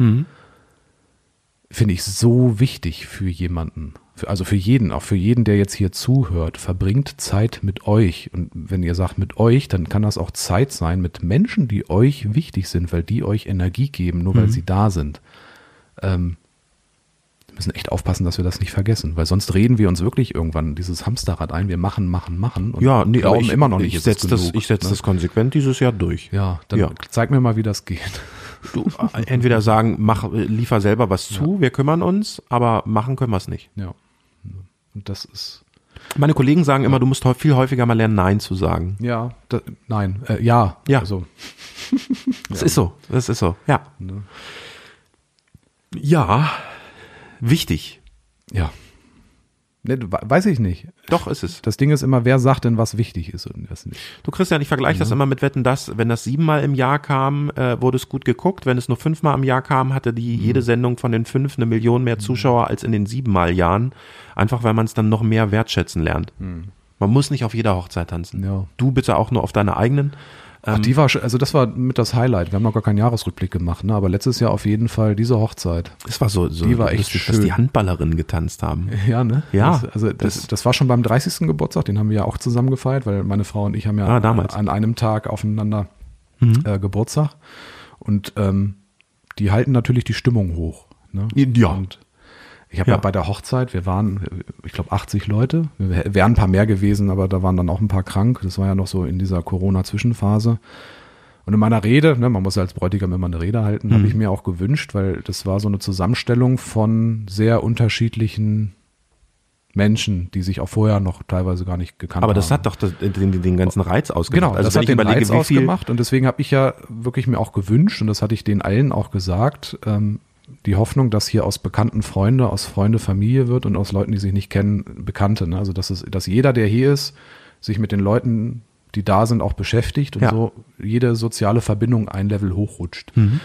finde ich so wichtig für jemanden. Für, also für jeden, auch für jeden, der jetzt hier zuhört. Verbringt Zeit mit euch. Und wenn ihr sagt mit euch, dann kann das auch Zeit sein mit Menschen, die euch wichtig sind, weil die euch Energie geben, nur weil sie da sind. Ähm, wir müssen echt aufpassen, dass wir das nicht vergessen, weil sonst reden wir uns wirklich irgendwann dieses Hamsterrad ein. Wir machen, machen, machen und Ja, nee, aber glauben ich, immer noch nicht. Ich setze das, ich setz ne? das konsequent dieses Jahr durch. Ja, dann Ja. zeig mir mal, wie das geht. Du, entweder sagen, mach, liefer selber was zu, wir kümmern uns, aber machen können wir es nicht. Ja. Und das ist. Meine Kollegen sagen immer, du musst viel häufiger mal lernen, Nein zu sagen. Ja, da, nein, äh, ja. Ja. Also, (laughs) Das ist so, das ist so, ja. ne? Ja, wichtig. Ja. Ne, weiß ich nicht. Doch, ist es. Das Ding ist immer, wer sagt denn, was wichtig ist und was nicht. Du Christian, ich vergleiche das immer mit Wetten, dass, wenn das siebenmal im Jahr kam, äh, wurde es gut geguckt. Wenn es nur fünfmal im Jahr kam, hatte die jede Sendung von den fünf eine Million mehr Zuschauer als in den siebenmal Jahren. Einfach weil man es dann noch mehr wertschätzen lernt. Man muss nicht auf jeder Hochzeit tanzen. Ja. Du bitte auch nur auf deiner eigenen. Ach, die war, schon- also das war mit das Highlight. Wir haben noch gar keinen Jahresrückblick gemacht, ne? aber letztes Jahr auf jeden Fall diese Hochzeit. Es war so, so Die war echt lustig, dass schön. die Handballerinnen getanzt haben. (laughs) Ja, ne? Ja, Das, also das, das- das war schon beim 30. Geburtstag, den haben wir ja auch zusammen gefeiert, weil meine Frau und ich haben ja Ah, damals. an einem Tag aufeinander äh, Geburtstag. Und ähm, die halten natürlich die Stimmung hoch. Ne? Ja. Und ich habe ja. Bei der Hochzeit, wir waren, ich glaube, 80 Leute. Wir wären ein paar mehr gewesen, aber da waren dann auch ein paar krank. Das war ja noch so in dieser Corona-Zwischenphase. Und in meiner Rede, ne, man muss ja als Bräutigam immer eine Rede halten, habe ich mir auch gewünscht, weil das war so eine Zusammenstellung von sehr unterschiedlichen Menschen, die sich auch vorher noch teilweise gar nicht gekannt Aber haben. das hat doch den, den ganzen Reiz ausgemacht. Genau, also das hat den überlege, Reiz ausgemacht und deswegen habe ich ja wirklich mir auch gewünscht und das hatte ich den allen auch gesagt, ähm, die Hoffnung, dass hier aus bekannten Freunde, aus Freunde Familie wird und aus Leuten, die sich nicht kennen, Bekannte. Ne? Also dass, es, dass jeder, der hier ist, sich mit den Leuten, die da sind, auch beschäftigt und Ja. so jede soziale Verbindung ein Level hochrutscht. Mhm.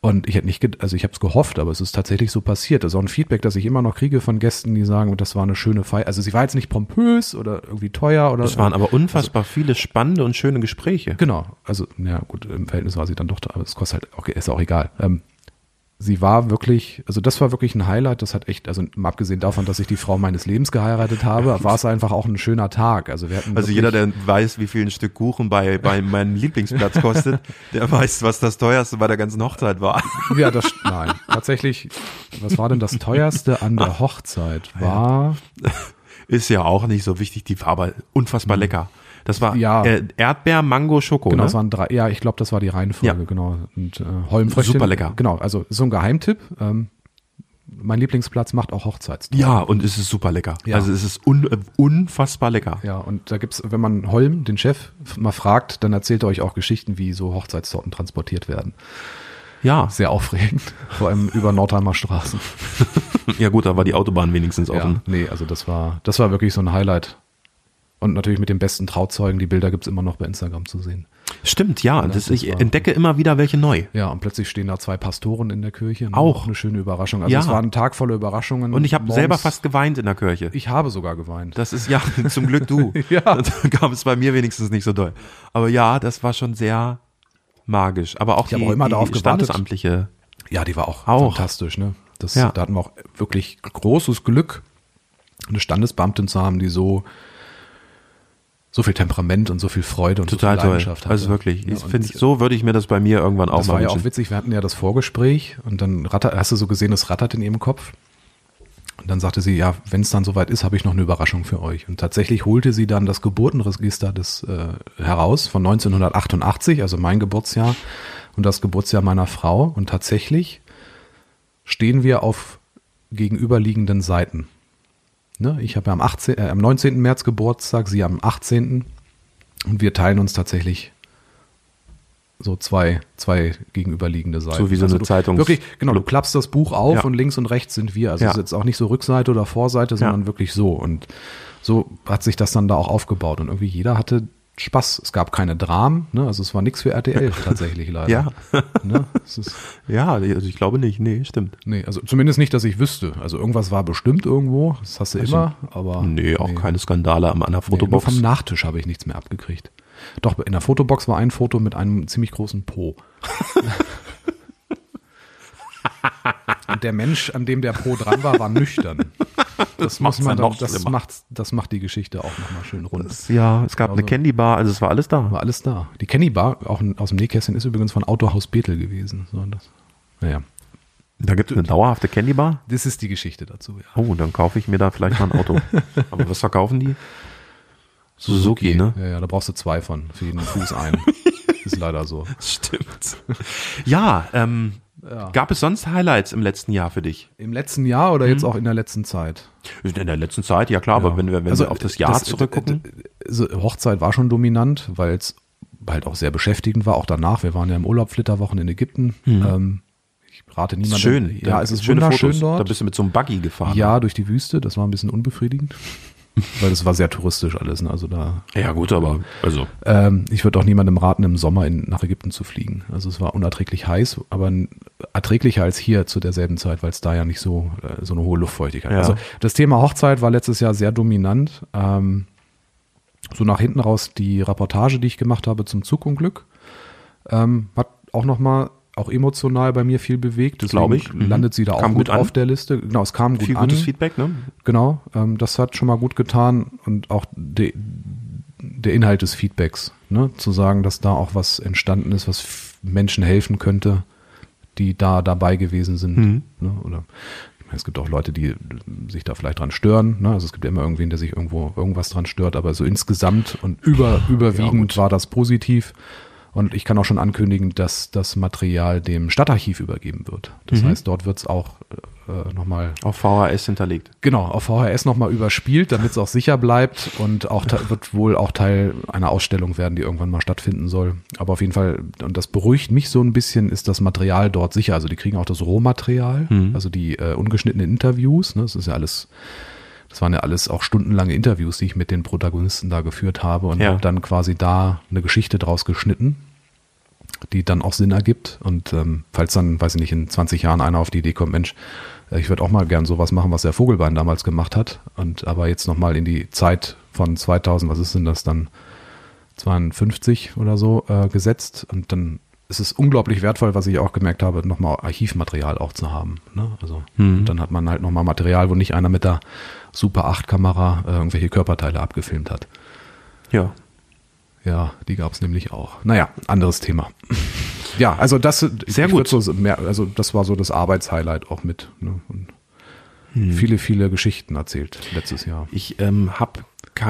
Und ich hätte nicht, also ich habe es gehofft, aber es ist tatsächlich so passiert. Auch ein Feedback, das ich immer noch kriege von Gästen, die sagen, das war eine schöne Feier. Also sie war jetzt nicht pompös oder irgendwie teuer oder. es waren aber unfassbar viele spannende und schöne Gespräche. Genau, also ja gut, im Verhältnis war sie dann doch, da, aber es kostet halt, okay, ist auch egal. Ähm, sie war wirklich, also das war wirklich ein Highlight, das hat echt, also mal abgesehen davon, dass ich die Frau meines Lebens geheiratet habe, war es einfach auch ein schöner Tag. Also wir hatten Also jeder, der weiß, wie viel ein Stück Kuchen bei, bei (laughs) meinem Lieblingsplatz kostet, der weiß, was das teuerste bei der ganzen Hochzeit war. Ja, das, nein, tatsächlich, was war denn das teuerste an der Hochzeit? War, (laughs) Ist ja auch nicht so wichtig, die war aber unfassbar lecker. Das war. Ja. äh, Erdbeer, Mango, Schoko. genau, ne? es waren drei, ja, ich glaube, das war die Reihenfolge, Ja. genau. Und äh, Holmfröchte. Super lecker. Genau, also so ein Geheimtipp. Ähm, mein Lieblingsplatz macht auch Hochzeitstag. ja, und es ist super lecker. Ja. Also es ist un, äh, unfassbar lecker. Ja, und da gibt's, wenn man Holm, den Chef, mal fragt, dann erzählt er euch auch Geschichten, wie so Hochzeitstorten transportiert werden. Ja, Sehr aufregend, (laughs) vor allem über Nordheimer Straßen. (laughs) ja gut, da war die Autobahn wenigstens offen. Ja, nee, also das war, das war wirklich so ein Highlight. Und natürlich mit den besten Trauzeugen, die Bilder gibt's immer noch bei Instagram zu sehen. Stimmt, ja. Das, das ich war- entdecke immer wieder welche neu. Ja, und plötzlich stehen da zwei Pastoren in der Kirche. ne? Auch. Eine schöne Überraschung. Also Ja. es war ein Tag voller Überraschungen. Und ich habe selber fast geweint in der Kirche. Ich habe sogar geweint. Das ist ja (laughs) zum Glück du. (laughs) Ja. Da gab es bei mir wenigstens nicht so doll. Aber ja, das war schon sehr magisch. Aber auch Ich die, auch immer die darauf gewartet. standesamtliche. Ja, die war auch, Auch. fantastisch. Ne? Das, Ja. Da hatten wir auch wirklich großes Glück, eine Standesbeamtin zu haben, die so so viel Temperament und so viel Freude und Total so viel toll. Leidenschaft hatte. Also wirklich, Ja, ich finde, so würde ich mir das bei mir irgendwann auch das mal war ja wünschen. auch witzig. Wir hatten ja das Vorgespräch und dann ratter, hast du so gesehen, es rattert in ihrem Kopf. Und dann sagte sie, ja, wenn es dann soweit ist, habe ich noch eine Überraschung für euch. Und tatsächlich holte sie dann das Geburtenregister des äh, heraus von 1988, also mein Geburtsjahr und das Geburtsjahr meiner Frau. Und tatsächlich stehen wir auf gegenüberliegenden Seiten. Ne? Ich habe ja am, 18, äh, am 19. März Geburtstag, sie am 18. Und wir teilen uns tatsächlich so zwei, zwei gegenüberliegende Seiten. So wie so eine du, Zeitungs- Wirklich, genau, du klappst das Buch auf Ja. und links und rechts sind wir. Also Ja. es ist jetzt auch nicht so Rückseite oder Vorseite, sondern wirklich so. Und so hat sich das dann da auch aufgebaut. Und irgendwie jeder hatte Spaß. Es gab keine Dramen, ne? also es war nichts für RTL tatsächlich leider. Ja. Ne? Ist, (laughs) Ja, also ich glaube nicht. Nee, stimmt. nee, also zumindest nicht, dass ich wüsste. Also irgendwas war bestimmt irgendwo, das hast du immer, aber. Nee, auch keine Skandale am- an der Nee, nur Fotobox. vom Nachtisch habe ich nichts mehr abgekriegt. Doch, in der Fotobox war ein Foto mit einem ziemlich großen Po. (laughs) Und der Mensch, an dem der Po dran war, war nüchtern. Das, muss macht's man dann, das schlimmer. macht, das macht die Geschichte auch nochmal schön rund. ja, es gab eine Also- Candy Bar, also es war alles da. War alles da. Die Kenny Bar, auch aus dem Nähkästchen, ist übrigens von Autohaus Bethel gewesen. So, das, naja, Da gibt es eine dauerhafte Candy Bar. das ist die Geschichte dazu. Ja. Oh, dann kaufe ich mir da vielleicht mal ein Auto. (laughs) Aber was verkaufen die? Suzuki, ne? Ja, ja, da brauchst du zwei von, für jeden Fuß ein. (laughs) ist leider so. Stimmt. Ja, ähm, gab es sonst Highlights im letzten Jahr für dich? Im letzten Jahr oder jetzt auch in der letzten Zeit? In der letzten Zeit, ja klar, aber wenn wir, wenn Also, wir auf das Jahr zurückgucken. Also Hochzeit war schon dominant, weil es halt auch sehr beschäftigend war, auch danach. Wir waren ja im Urlaub Flitterwochen in Ägypten. Ähm, ich rate ist niemandem. schön. Ja, es ist schöne wunderschön Fotos. dort. Da bist du mit so einem Buggy gefahren. ja, durch die Wüste. Das war ein bisschen unbefriedigend, weil es war sehr touristisch alles. Ne? Also da. Ja, gut, aber also. Ähm, ich würde auch niemandem raten, im Sommer in, nach Ägypten zu fliegen. Also es war unerträglich heiß, aber erträglicher als hier zu derselben Zeit, weil es da ja nicht so äh, so eine hohe Luftfeuchtigkeit. Ja. Also das Thema Hochzeit war letztes Jahr sehr dominant. Ähm, so nach hinten raus die Reportage, die ich gemacht habe zum Zugunglück, ähm, hat auch noch mal auch emotional bei mir viel bewegt. Glaube ich. Mhm. landet sie da Kam auch gut mit an. auf der Liste. Genau, es kam gut Viel an. gutes Feedback, ne? Genau, ähm, das hat schon mal gut getan und auch de, der Inhalt des Feedbacks, ne? zu sagen, dass da auch was entstanden ist, was Menschen helfen könnte, die da dabei gewesen sind. Mhm. Ne? Oder es gibt auch Leute, die sich da vielleicht dran stören. Ne? Also es gibt ja immer irgendwen, der sich irgendwo irgendwas dran stört, aber so insgesamt und über, überwiegend war das positiv. Und ich kann auch schon ankündigen, dass das Material dem Stadtarchiv übergeben wird. Das heißt, dort wird es auch äh, nochmal Auf VHS hinterlegt. Genau, auf VHS nochmal überspielt, damit es auch sicher bleibt und auch wird wohl auch Teil einer Ausstellung werden, die irgendwann mal stattfinden soll. Aber auf jeden Fall, und das beruhigt mich so ein bisschen, ist das Material dort sicher. Also die kriegen auch das Rohmaterial, also die äh, ungeschnittenen Interviews. Ne? Das ist ja alles, das waren ja alles auch stundenlange Interviews, die ich mit den Protagonisten da geführt habe und Ja. habe dann quasi da eine Geschichte draus geschnitten die dann auch Sinn ergibt. Und ähm, falls dann, weiß ich nicht, in 20 Jahren einer auf die Idee kommt, Mensch, äh, ich würde auch mal gern sowas machen, was der Vogelbein damals gemacht hat. Und aber jetzt nochmal in die Zeit von 2000, was ist denn das dann, 52 oder so äh, gesetzt. Und dann ist es unglaublich wertvoll, was ich auch gemerkt habe, nochmal Archivmaterial auch zu haben. Ne? Also und dann hat man halt nochmal Material, wo nicht einer mit der Super 8 Kamera äh, irgendwelche Körperteile abgefilmt hat. Ja. Ja, die gab es nämlich auch. Naja, anderes Thema. (laughs) Ja, also das Sehr gut. So mehr, also das war so das Arbeitshighlight auch mit. Ne? Und Hm. Viele, viele Geschichten erzählt letztes Jahr. Ich ähm, habe,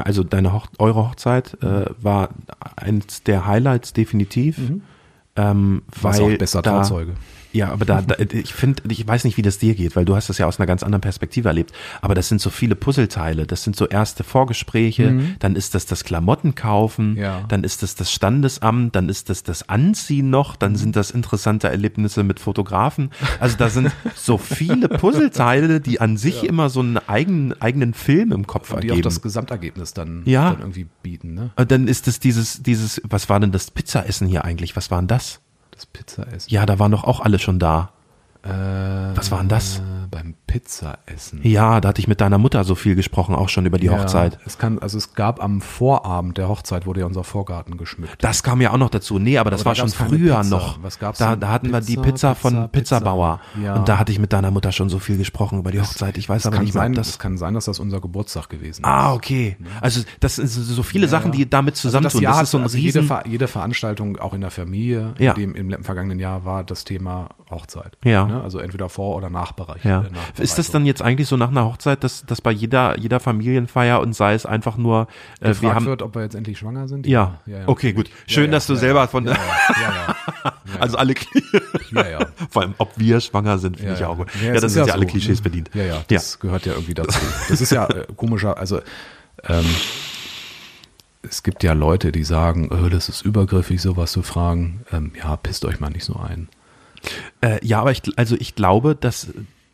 also deine Hoch eure Hochzeit äh, war eins der Highlights definitiv. Ähm, weil auch besser da, Trauzeuge. Ja, aber da, da ich finde, ich weiß nicht, wie das dir geht, weil du hast das ja aus einer ganz anderen Perspektive erlebt. Aber das sind so viele Puzzleteile. Das sind so erste Vorgespräche, Mhm. dann ist das das Klamottenkaufen, Ja. dann ist das das Standesamt, dann ist das das Anziehen noch, dann sind das interessante Erlebnisse mit Fotografen. Also da sind so viele Puzzleteile, die an sich immer so einen eigenen eigenen Film im Kopf Und die auch ergeben. das Gesamtergebnis dann, Ja. dann irgendwie bieten, ne? Dann ist es dieses dieses, was war denn das Pizzaessen hier eigentlich? Was war denn das? Das Pizzaessen. Ja, da waren doch auch alle schon da. Äh, Was war denn das? Beim Pizzaessen. Ja, da hatte ich mit deiner Mutter so viel gesprochen, auch schon über die Hochzeit. Ja, es kann, also es gab am Vorabend der Hochzeit wurde ja unser Vorgarten geschmückt. Das kam ja auch noch dazu. Nee, aber das Aber war da schon früher Pizza. noch. Was gab's da, da hatten wir die Pizza, Pizza von Pizza, Pizzabauer. Pizza. Ja. Und da hatte ich mit deiner Mutter schon so viel gesprochen über die Hochzeit. Ich weiß Es aber nicht mehr, sein, das das. kann sein, dass das unser Geburtstag gewesen ist. Ah, okay. Also das sind so viele Sachen, die damit Also zusammentun. Jahr das ist so ein also jede, riesen. Ver, jede Veranstaltung, auch in der Familie, Ja. in dem, im vergangenen Jahr war das Thema Hochzeit. Ja. Ne? Also entweder Vor- oder Nachbereich. Ja. äh. Ist das dann jetzt eigentlich so nach einer Hochzeit, dass, dass bei jeder, jeder Familienfeier und sei es einfach nur, äh, wir gefragt haben. wird, ob wir jetzt endlich schwanger sind? Ja. okay, gut. Schön, ja, dass du ja, selber von, (laughs) Ja, ja, ja, also alle, ja, ja. (laughs) vor allem, ob wir schwanger sind, finde Ja, ich ja. auch gut. Ja, Ja, das ist sind ja ja alle so, Klischees ne? bedient. Ja, ja, Ja. das gehört ja irgendwie dazu. (laughs) Das ist ja äh, komischer, also ähm, es gibt ja Leute, die sagen, oh, das ist übergriffig, sowas zu fragen. Ähm, ja, pisst euch mal nicht so ein. Äh, ja, aber ich, also ich glaube, dass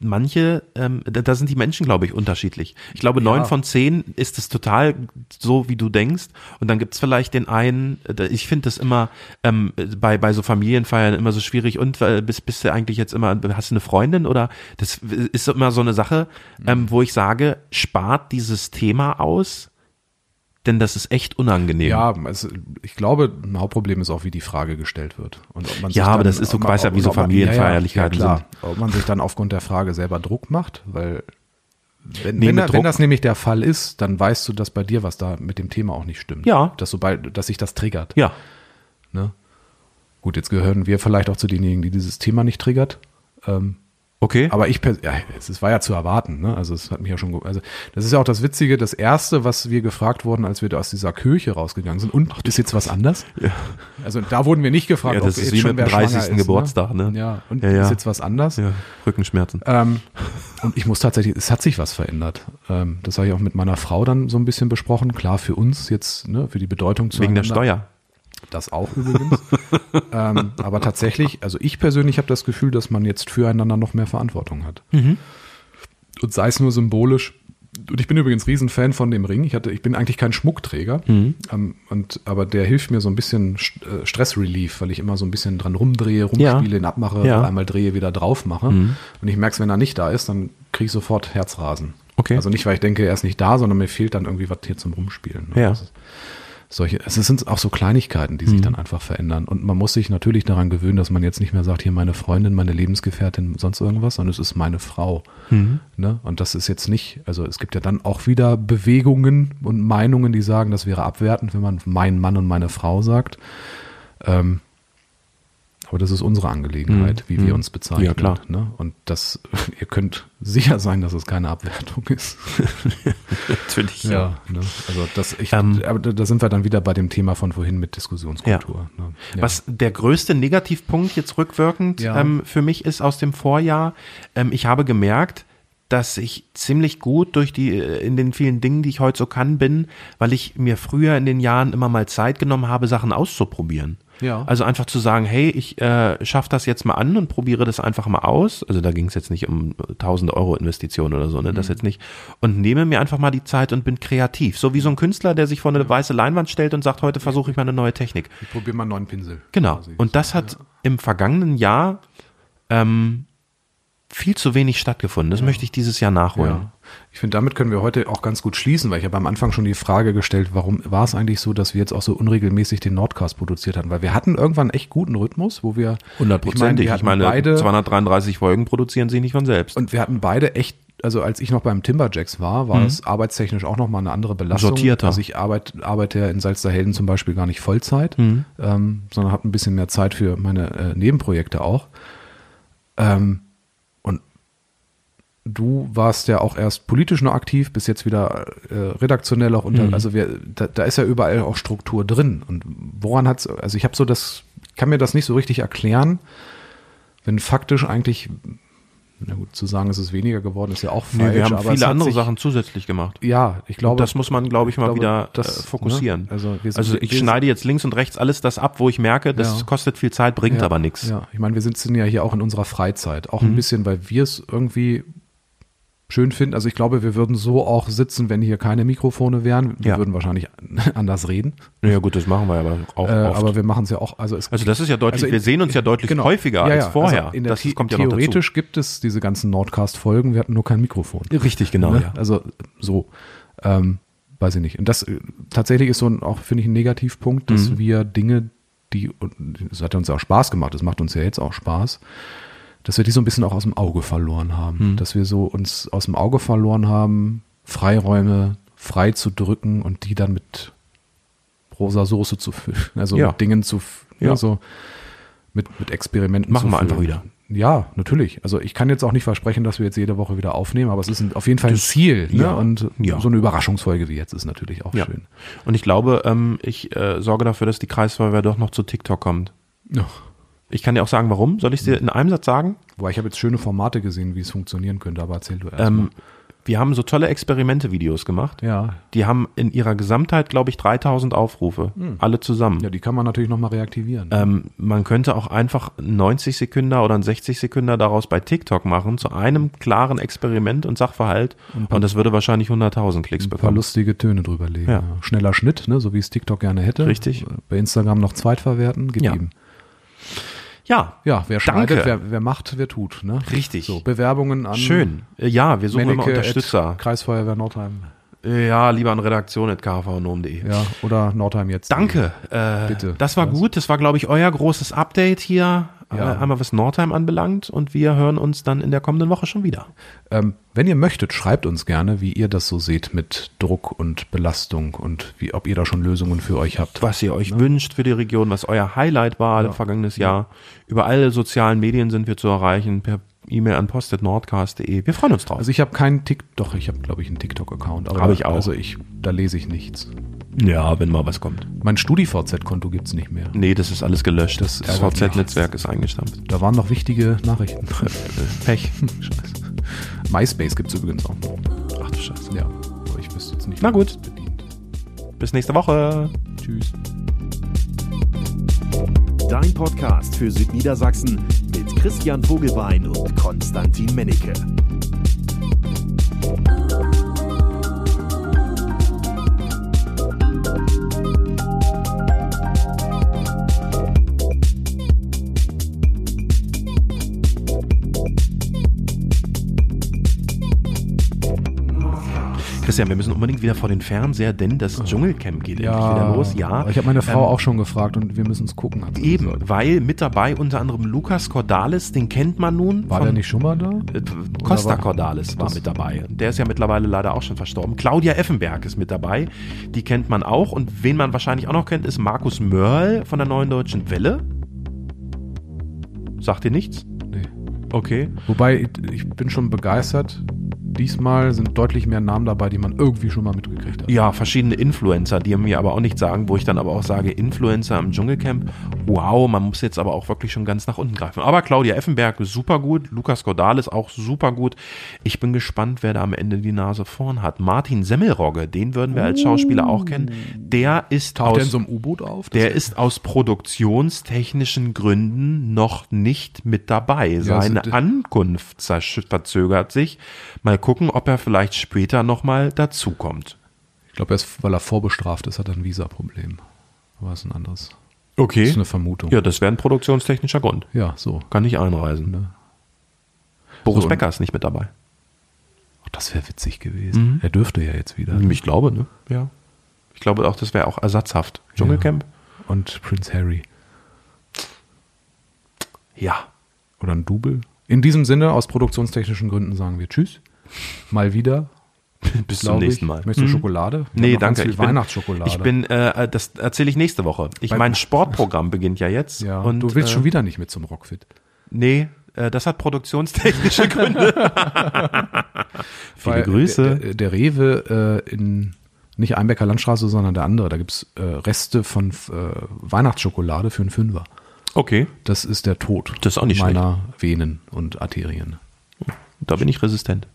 manche, ähm, da, sind die Menschen, glaube ich, unterschiedlich. Ich glaube, neun von zehn ist es total so, wie du denkst. Und dann gibt's vielleicht den einen, äh, ich finde das immer ähm, bei, bei so Familienfeiern immer so schwierig. Und äh, bist, bist du eigentlich jetzt immer, hast du eine Freundin oder das ist immer so eine Sache, ähm, wo ich sage, spart dieses Thema aus, denn das ist echt unangenehm. Ja, es, ich glaube, ein Hauptproblem ist auch, wie die Frage gestellt wird. Und ob man Ja, aber das ist so- weißt ja, wie so Familienfeierlichkeiten ja, ja, klar. Ob man sich dann aufgrund der Frage selber Druck macht, weil wenn, Nee, wenn, da- wenn das nämlich der Fall ist, dann weißt du, dass bei dir was da mit dem Thema auch nicht stimmt. Ja. Dass, sobald, dass sich das triggert. Ja. Ne? Gut, jetzt gehören wir vielleicht auch zu denjenigen, die dieses Thema nicht triggert. Ähm, Okay. aber ich, pers- ja, es war ja zu erwarten, ne? Also es hat mich ja schon, also das ist ja auch das Witzige, das erste, was wir gefragt wurden, als wir da aus dieser Kirche rausgegangen sind. Und ist jetzt was anders? Ja. Also da wurden wir nicht gefragt, Ja, das ob ist jetzt wie schon mit dem 30. schwanger ist, Geburtstag, ne? Ja. Und Ja, ja. ist jetzt was anders? ja, Rückenschmerzen. Ähm, und ich muss tatsächlich, es hat sich was verändert. Ähm, das habe ich auch mit meiner Frau dann so ein bisschen besprochen. Klar, für uns jetzt, ne, für die Bedeutung zu Wegen der Steuer. Das auch übrigens. (laughs) ähm, aber tatsächlich, also ich persönlich habe das Gefühl, dass man jetzt füreinander noch mehr Verantwortung hat. Mhm. Und sei es nur symbolisch. Und ich bin übrigens Riesenfan von dem Ring. Ich hatte, ich bin eigentlich kein Schmuckträger, Mhm. ähm, und aber der hilft mir so ein bisschen äh, Stressrelief, weil ich immer so ein bisschen dran rumdrehe, rumspiele, ihn abmache, Ja. Mhm. einmal drehe, wieder drauf mache. Und ich merke wenn er nicht da ist, dann kriege ich sofort Herzrasen. Okay. Also nicht, weil ich denke, er ist nicht da, sondern mir fehlt dann irgendwie was hier zum Rumspielen. Ja. Das ist- solche, es sind auch so Kleinigkeiten, die sich dann einfach verändern. Und man muss sich natürlich daran gewöhnen, dass man jetzt nicht mehr sagt, hier meine Freundin, meine Lebensgefährtin, sonst irgendwas, sondern es ist meine Frau. Ne? Und das ist jetzt nicht, also es gibt ja dann auch wieder Bewegungen und Meinungen, die sagen, das wäre abwertend, wenn man mein Mann und meine Frau sagt. Ähm, aber das ist unsere Angelegenheit, wie wir uns bezeichnen. Ja, klar. Ne? Und das, (laughs) ihr könnt sicher sein, dass es keine Abwertung ist. (laughs) Natürlich. Ja, ne? also das, ich, Ähm, aber da sind wir dann wieder bei dem Thema von vorhin mit Diskussionskultur. Ne? Ja. Was der größte Negativpunkt jetzt rückwirkend Ja. ähm, für mich ist aus dem Vorjahr, ähm, ich habe gemerkt, dass ich ziemlich gut durch die, äh, in den vielen Dingen, die ich heute so kann, bin, weil ich mir früher in den Jahren immer mal Zeit genommen habe, Sachen auszuprobieren. Ja. Also einfach zu sagen, hey, ich äh, schaffe das jetzt mal an und probiere das einfach mal aus. Also da ging es jetzt nicht um 1000 Euro Investition oder so, ne? Mhm. Das jetzt nicht. Und nehme mir einfach mal die Zeit und bin kreativ. So wie so ein Künstler, der sich vor eine weiße Leinwand stellt und sagt, heute versuche ich mal eine neue Technik. ich probiere mal einen neuen Pinsel. Genau. quasi. Und das hat im vergangenen Jahr ähm, viel zu wenig stattgefunden. Das möchte ich dieses Jahr nachholen. Ja. Ich finde, damit können wir heute auch ganz gut schließen, weil ich habe am Anfang schon die Frage gestellt, warum war es eigentlich so, dass wir jetzt auch so unregelmäßig den Nordcast produziert hatten? Weil wir hatten irgendwann echt guten Rhythmus, wo wir Hundertprozentig. Ich hatten meine, beide 233 Folgen produzieren sich nicht von selbst. und wir hatten beide echt also als ich noch beim Timberjacks war, war es arbeitstechnisch auch nochmal eine andere Belastung. Mhm. Sortierter. Also ich arbeite, arbeite ja in Salzderhelden zum Beispiel gar nicht Vollzeit, Mhm. ähm, sondern habe ein bisschen mehr Zeit für meine äh, Nebenprojekte auch. Ähm, du warst ja auch erst politisch noch aktiv, bis jetzt wieder äh, redaktionell auch unter. Mhm. Also wir, da, da ist ja überall auch Struktur drin. Und woran hat's? Also ich habe so das, kann mir das nicht so richtig erklären, wenn faktisch eigentlich, na gut, zu sagen, es ist weniger geworden, ist ja auch falsch. Nee, wir haben es viele hat andere sich, Sachen zusätzlich gemacht. Ja, ich glaube, Und das muss man, glaube ich, mal glaube, wieder das, äh, fokussieren. ne, also sind- also ich schneide jetzt links und rechts alles das ab, wo ich merke, das Ja. kostet viel Zeit, bringt ja, aber nichts. Ja, ich meine, wir sitzen ja hier auch in unserer Freizeit. Auch Mhm. ein bisschen, weil wir es irgendwie schön finden. Also ich glaube, wir würden so auch sitzen, wenn hier keine Mikrofone wären. Wir Ja. würden wahrscheinlich (laughs) anders reden. Ja gut, das machen wir aber auch Äh, oft. aber wir machen es ja auch. Also, es, also das ist ja deutlich, Also in- wir sehen uns ja deutlich genau. häufiger Ja, als ja, vorher. Also in der das The kommt ja noch dazu. theoretisch gibt es diese ganzen Nordcast-Folgen. Wir hatten nur kein Mikrofon. Richtig, genau. Ne? Ja. Also so, ähm, weiß ich nicht. Und das äh, tatsächlich ist so ein, auch, finde ich, ein Negativpunkt, dass Mhm. wir Dinge, die, das hat uns ja auch Spaß gemacht, das macht uns ja jetzt auch Spaß, dass wir die so ein bisschen auch aus dem Auge verloren haben. Mhm. Dass wir so uns aus dem Auge verloren haben, Freiräume frei zu drücken und die dann mit rosa Soße zu füllen. (laughs) Also Ja. mit Dingen zu, f- Ja. ja. so mit, mit Experimenten Machen wir einfach wieder. Ja, natürlich. Also ich kann jetzt auch nicht versprechen, dass wir jetzt jede Woche wieder aufnehmen, aber es ist ein, auf jeden Fall ein Ziel. Ne? ja, Und ja. so eine Überraschungsfolge wie jetzt ist natürlich auch Ja. schön. Und ich glaube, ähm, ich äh, sorge dafür, dass die Kreisfeuerwehr doch noch zu TikTok kommt. Ja. Ich kann dir auch sagen, warum. Soll ich es dir in einem Satz sagen? Wobei ich habe jetzt schöne Formate gesehen, wie es funktionieren könnte, aber erzähl du erst Ähm, wir haben so tolle Experimente-Videos gemacht. mal. Ja. Die haben in ihrer Gesamtheit, glaube ich, 3000 Aufrufe. Alle zusammen. ja, die kann man natürlich nochmal reaktivieren. Ähm, man könnte auch einfach 90 Sekunden oder ein 60 Sekunden daraus bei TikTok machen zu einem klaren Experiment und Sachverhalt und, das würde wahrscheinlich 100.000 Klicks ein paar bekommen. lustige Töne drüber legen. Ja. Schneller Schnitt, ne? so wie es TikTok gerne hätte. Richtig. Bei Instagram noch zweitverwerten, gib Ja. Ja, Ja, wer Danke. schneidet, wer, wer macht, wer tut. Ne? Richtig. So, Bewerbungen an schön. Äh, Ja, wir suchen immer Menneke Unterstützer. at Kreisfeuerwehr Nordheim. Ja, lieber an redaktion.kvnom.de. Ja, oder Nordheim jetzt. Danke. Äh, Bitte. Das war gut. Das war, glaube ich, euer großes Update hier. Ja. Einmal was Nordheim anbelangt. Und wir hören uns dann in der kommenden Woche schon wieder. Ähm, wenn ihr möchtet, schreibt uns gerne, wie ihr das so seht mit Druck und Belastung und wie, ob ihr da schon Lösungen für euch habt. Was ihr euch wünscht für die Region, was euer Highlight war vergangenes Jahr. Über alle sozialen Medien sind wir zu erreichen. Per E-Mail an post.nordcast.de. Wir freuen uns drauf. Also ich habe keinen Tik, doch ich habe glaube ich einen TikTok-Account. aber Hab ich auch. Also ich, da lese ich nichts. Ja, wenn mal was kommt. Mein StudiVZ-Konto gibt's nicht mehr. Nee, das ist alles gelöscht. Das Das. VZ-Netzwerk ist eingestampft. Da waren noch wichtige Nachrichten. (laughs) Pech. Scheiße. MySpace gibt's übrigens auch noch. Ach du Scheiße. Ja, aber ich wüsste jetzt nicht. Na gut. Bedient. Bis nächste Woche. Tschüss. Dein Podcast für Südniedersachsen mit Christian Vogelbein und Konstantin Mennecke. Bye. Christian, wir müssen unbedingt wieder vor den Fernseher, denn das Dschungelcamp geht endlich wieder los. Ja, Ich habe meine Frau Ähm, auch schon gefragt und wir müssen es gucken. Eben, gesagt. weil mit dabei unter anderem Lukas Cordalis, den kennt man nun. War von- der nicht schon mal da? Äh, Costa war- Cordalis war mit dabei. Der ist ja mittlerweile leider auch schon verstorben. Claudia Effenberg ist mit dabei. Die kennt man auch. Und wen man wahrscheinlich auch noch kennt, ist Markus Mörl von der Neuen Deutschen Welle. Sagt ihr nichts? Nee. Okay. Wobei, ich bin schon begeistert. Diesmal sind deutlich mehr Namen dabei, die man irgendwie schon mal mitgekriegt hat. Ja, verschiedene Influencer, die mir aber auch nicht sagen, wo ich dann aber auch sage, Influencer im Dschungelcamp, wow, man muss jetzt aber auch wirklich schon ganz nach unten greifen. Aber Claudia Effenberg super gut, Lukas Cordalis auch super gut. Ich bin gespannt, wer da am Ende die Nase vorn hat. Martin Semmelrogge, den würden wir als Schauspieler auch kennen. Der ist Taucht der in aus, so einem U-Boot auf? Das der ist aus produktionstechnischen Gründen noch nicht mit dabei. Seine also- Ankunft verzögert sich. Mal gucken, ob er vielleicht später nochmal dazukommt. Ich glaube, weil er vorbestraft ist, hat er ein Visa-Problem. Aber ist ein anderes. Okay. Das ist eine Vermutung. Ja, das wäre ein produktionstechnischer Grund. Ja, so. Kann nicht einreisen. Ne? Boris So, Becker ist nicht mit dabei. Ach, das wäre witzig gewesen. Mhm. Er dürfte ja jetzt wieder. Ich glaube, ne? Ja. Ich glaube auch, das wäre auch ersatzhaft. Dschungelcamp? Und Prince Harry. Ja. Oder ein Double. In diesem Sinne, aus produktionstechnischen Gründen sagen wir Tschüss. Mal wieder. Bis zum nächsten ich. Mal. Möchtest du Schokolade? Wir Nee, danke. Ich bin, Weihnachtsschokolade. ich bin, äh, das erzähle ich nächste Woche. Ich, mein Sportprogramm beginnt ja jetzt. ja, und, du willst äh, schon wieder nicht mit zum Rockfit. Nee, äh, das hat produktionstechnische (laughs) Gründe. (laughs) Viele Weil Grüße. Der, der Rewe äh, in nicht Einbecker Landstraße, sondern der andere, da gibt's äh, Reste von äh, Weihnachtsschokolade für einen Fünfer. Okay. Das ist der Tod Das ist auch nicht meiner Venen und Arterien. Da bin ich resistent.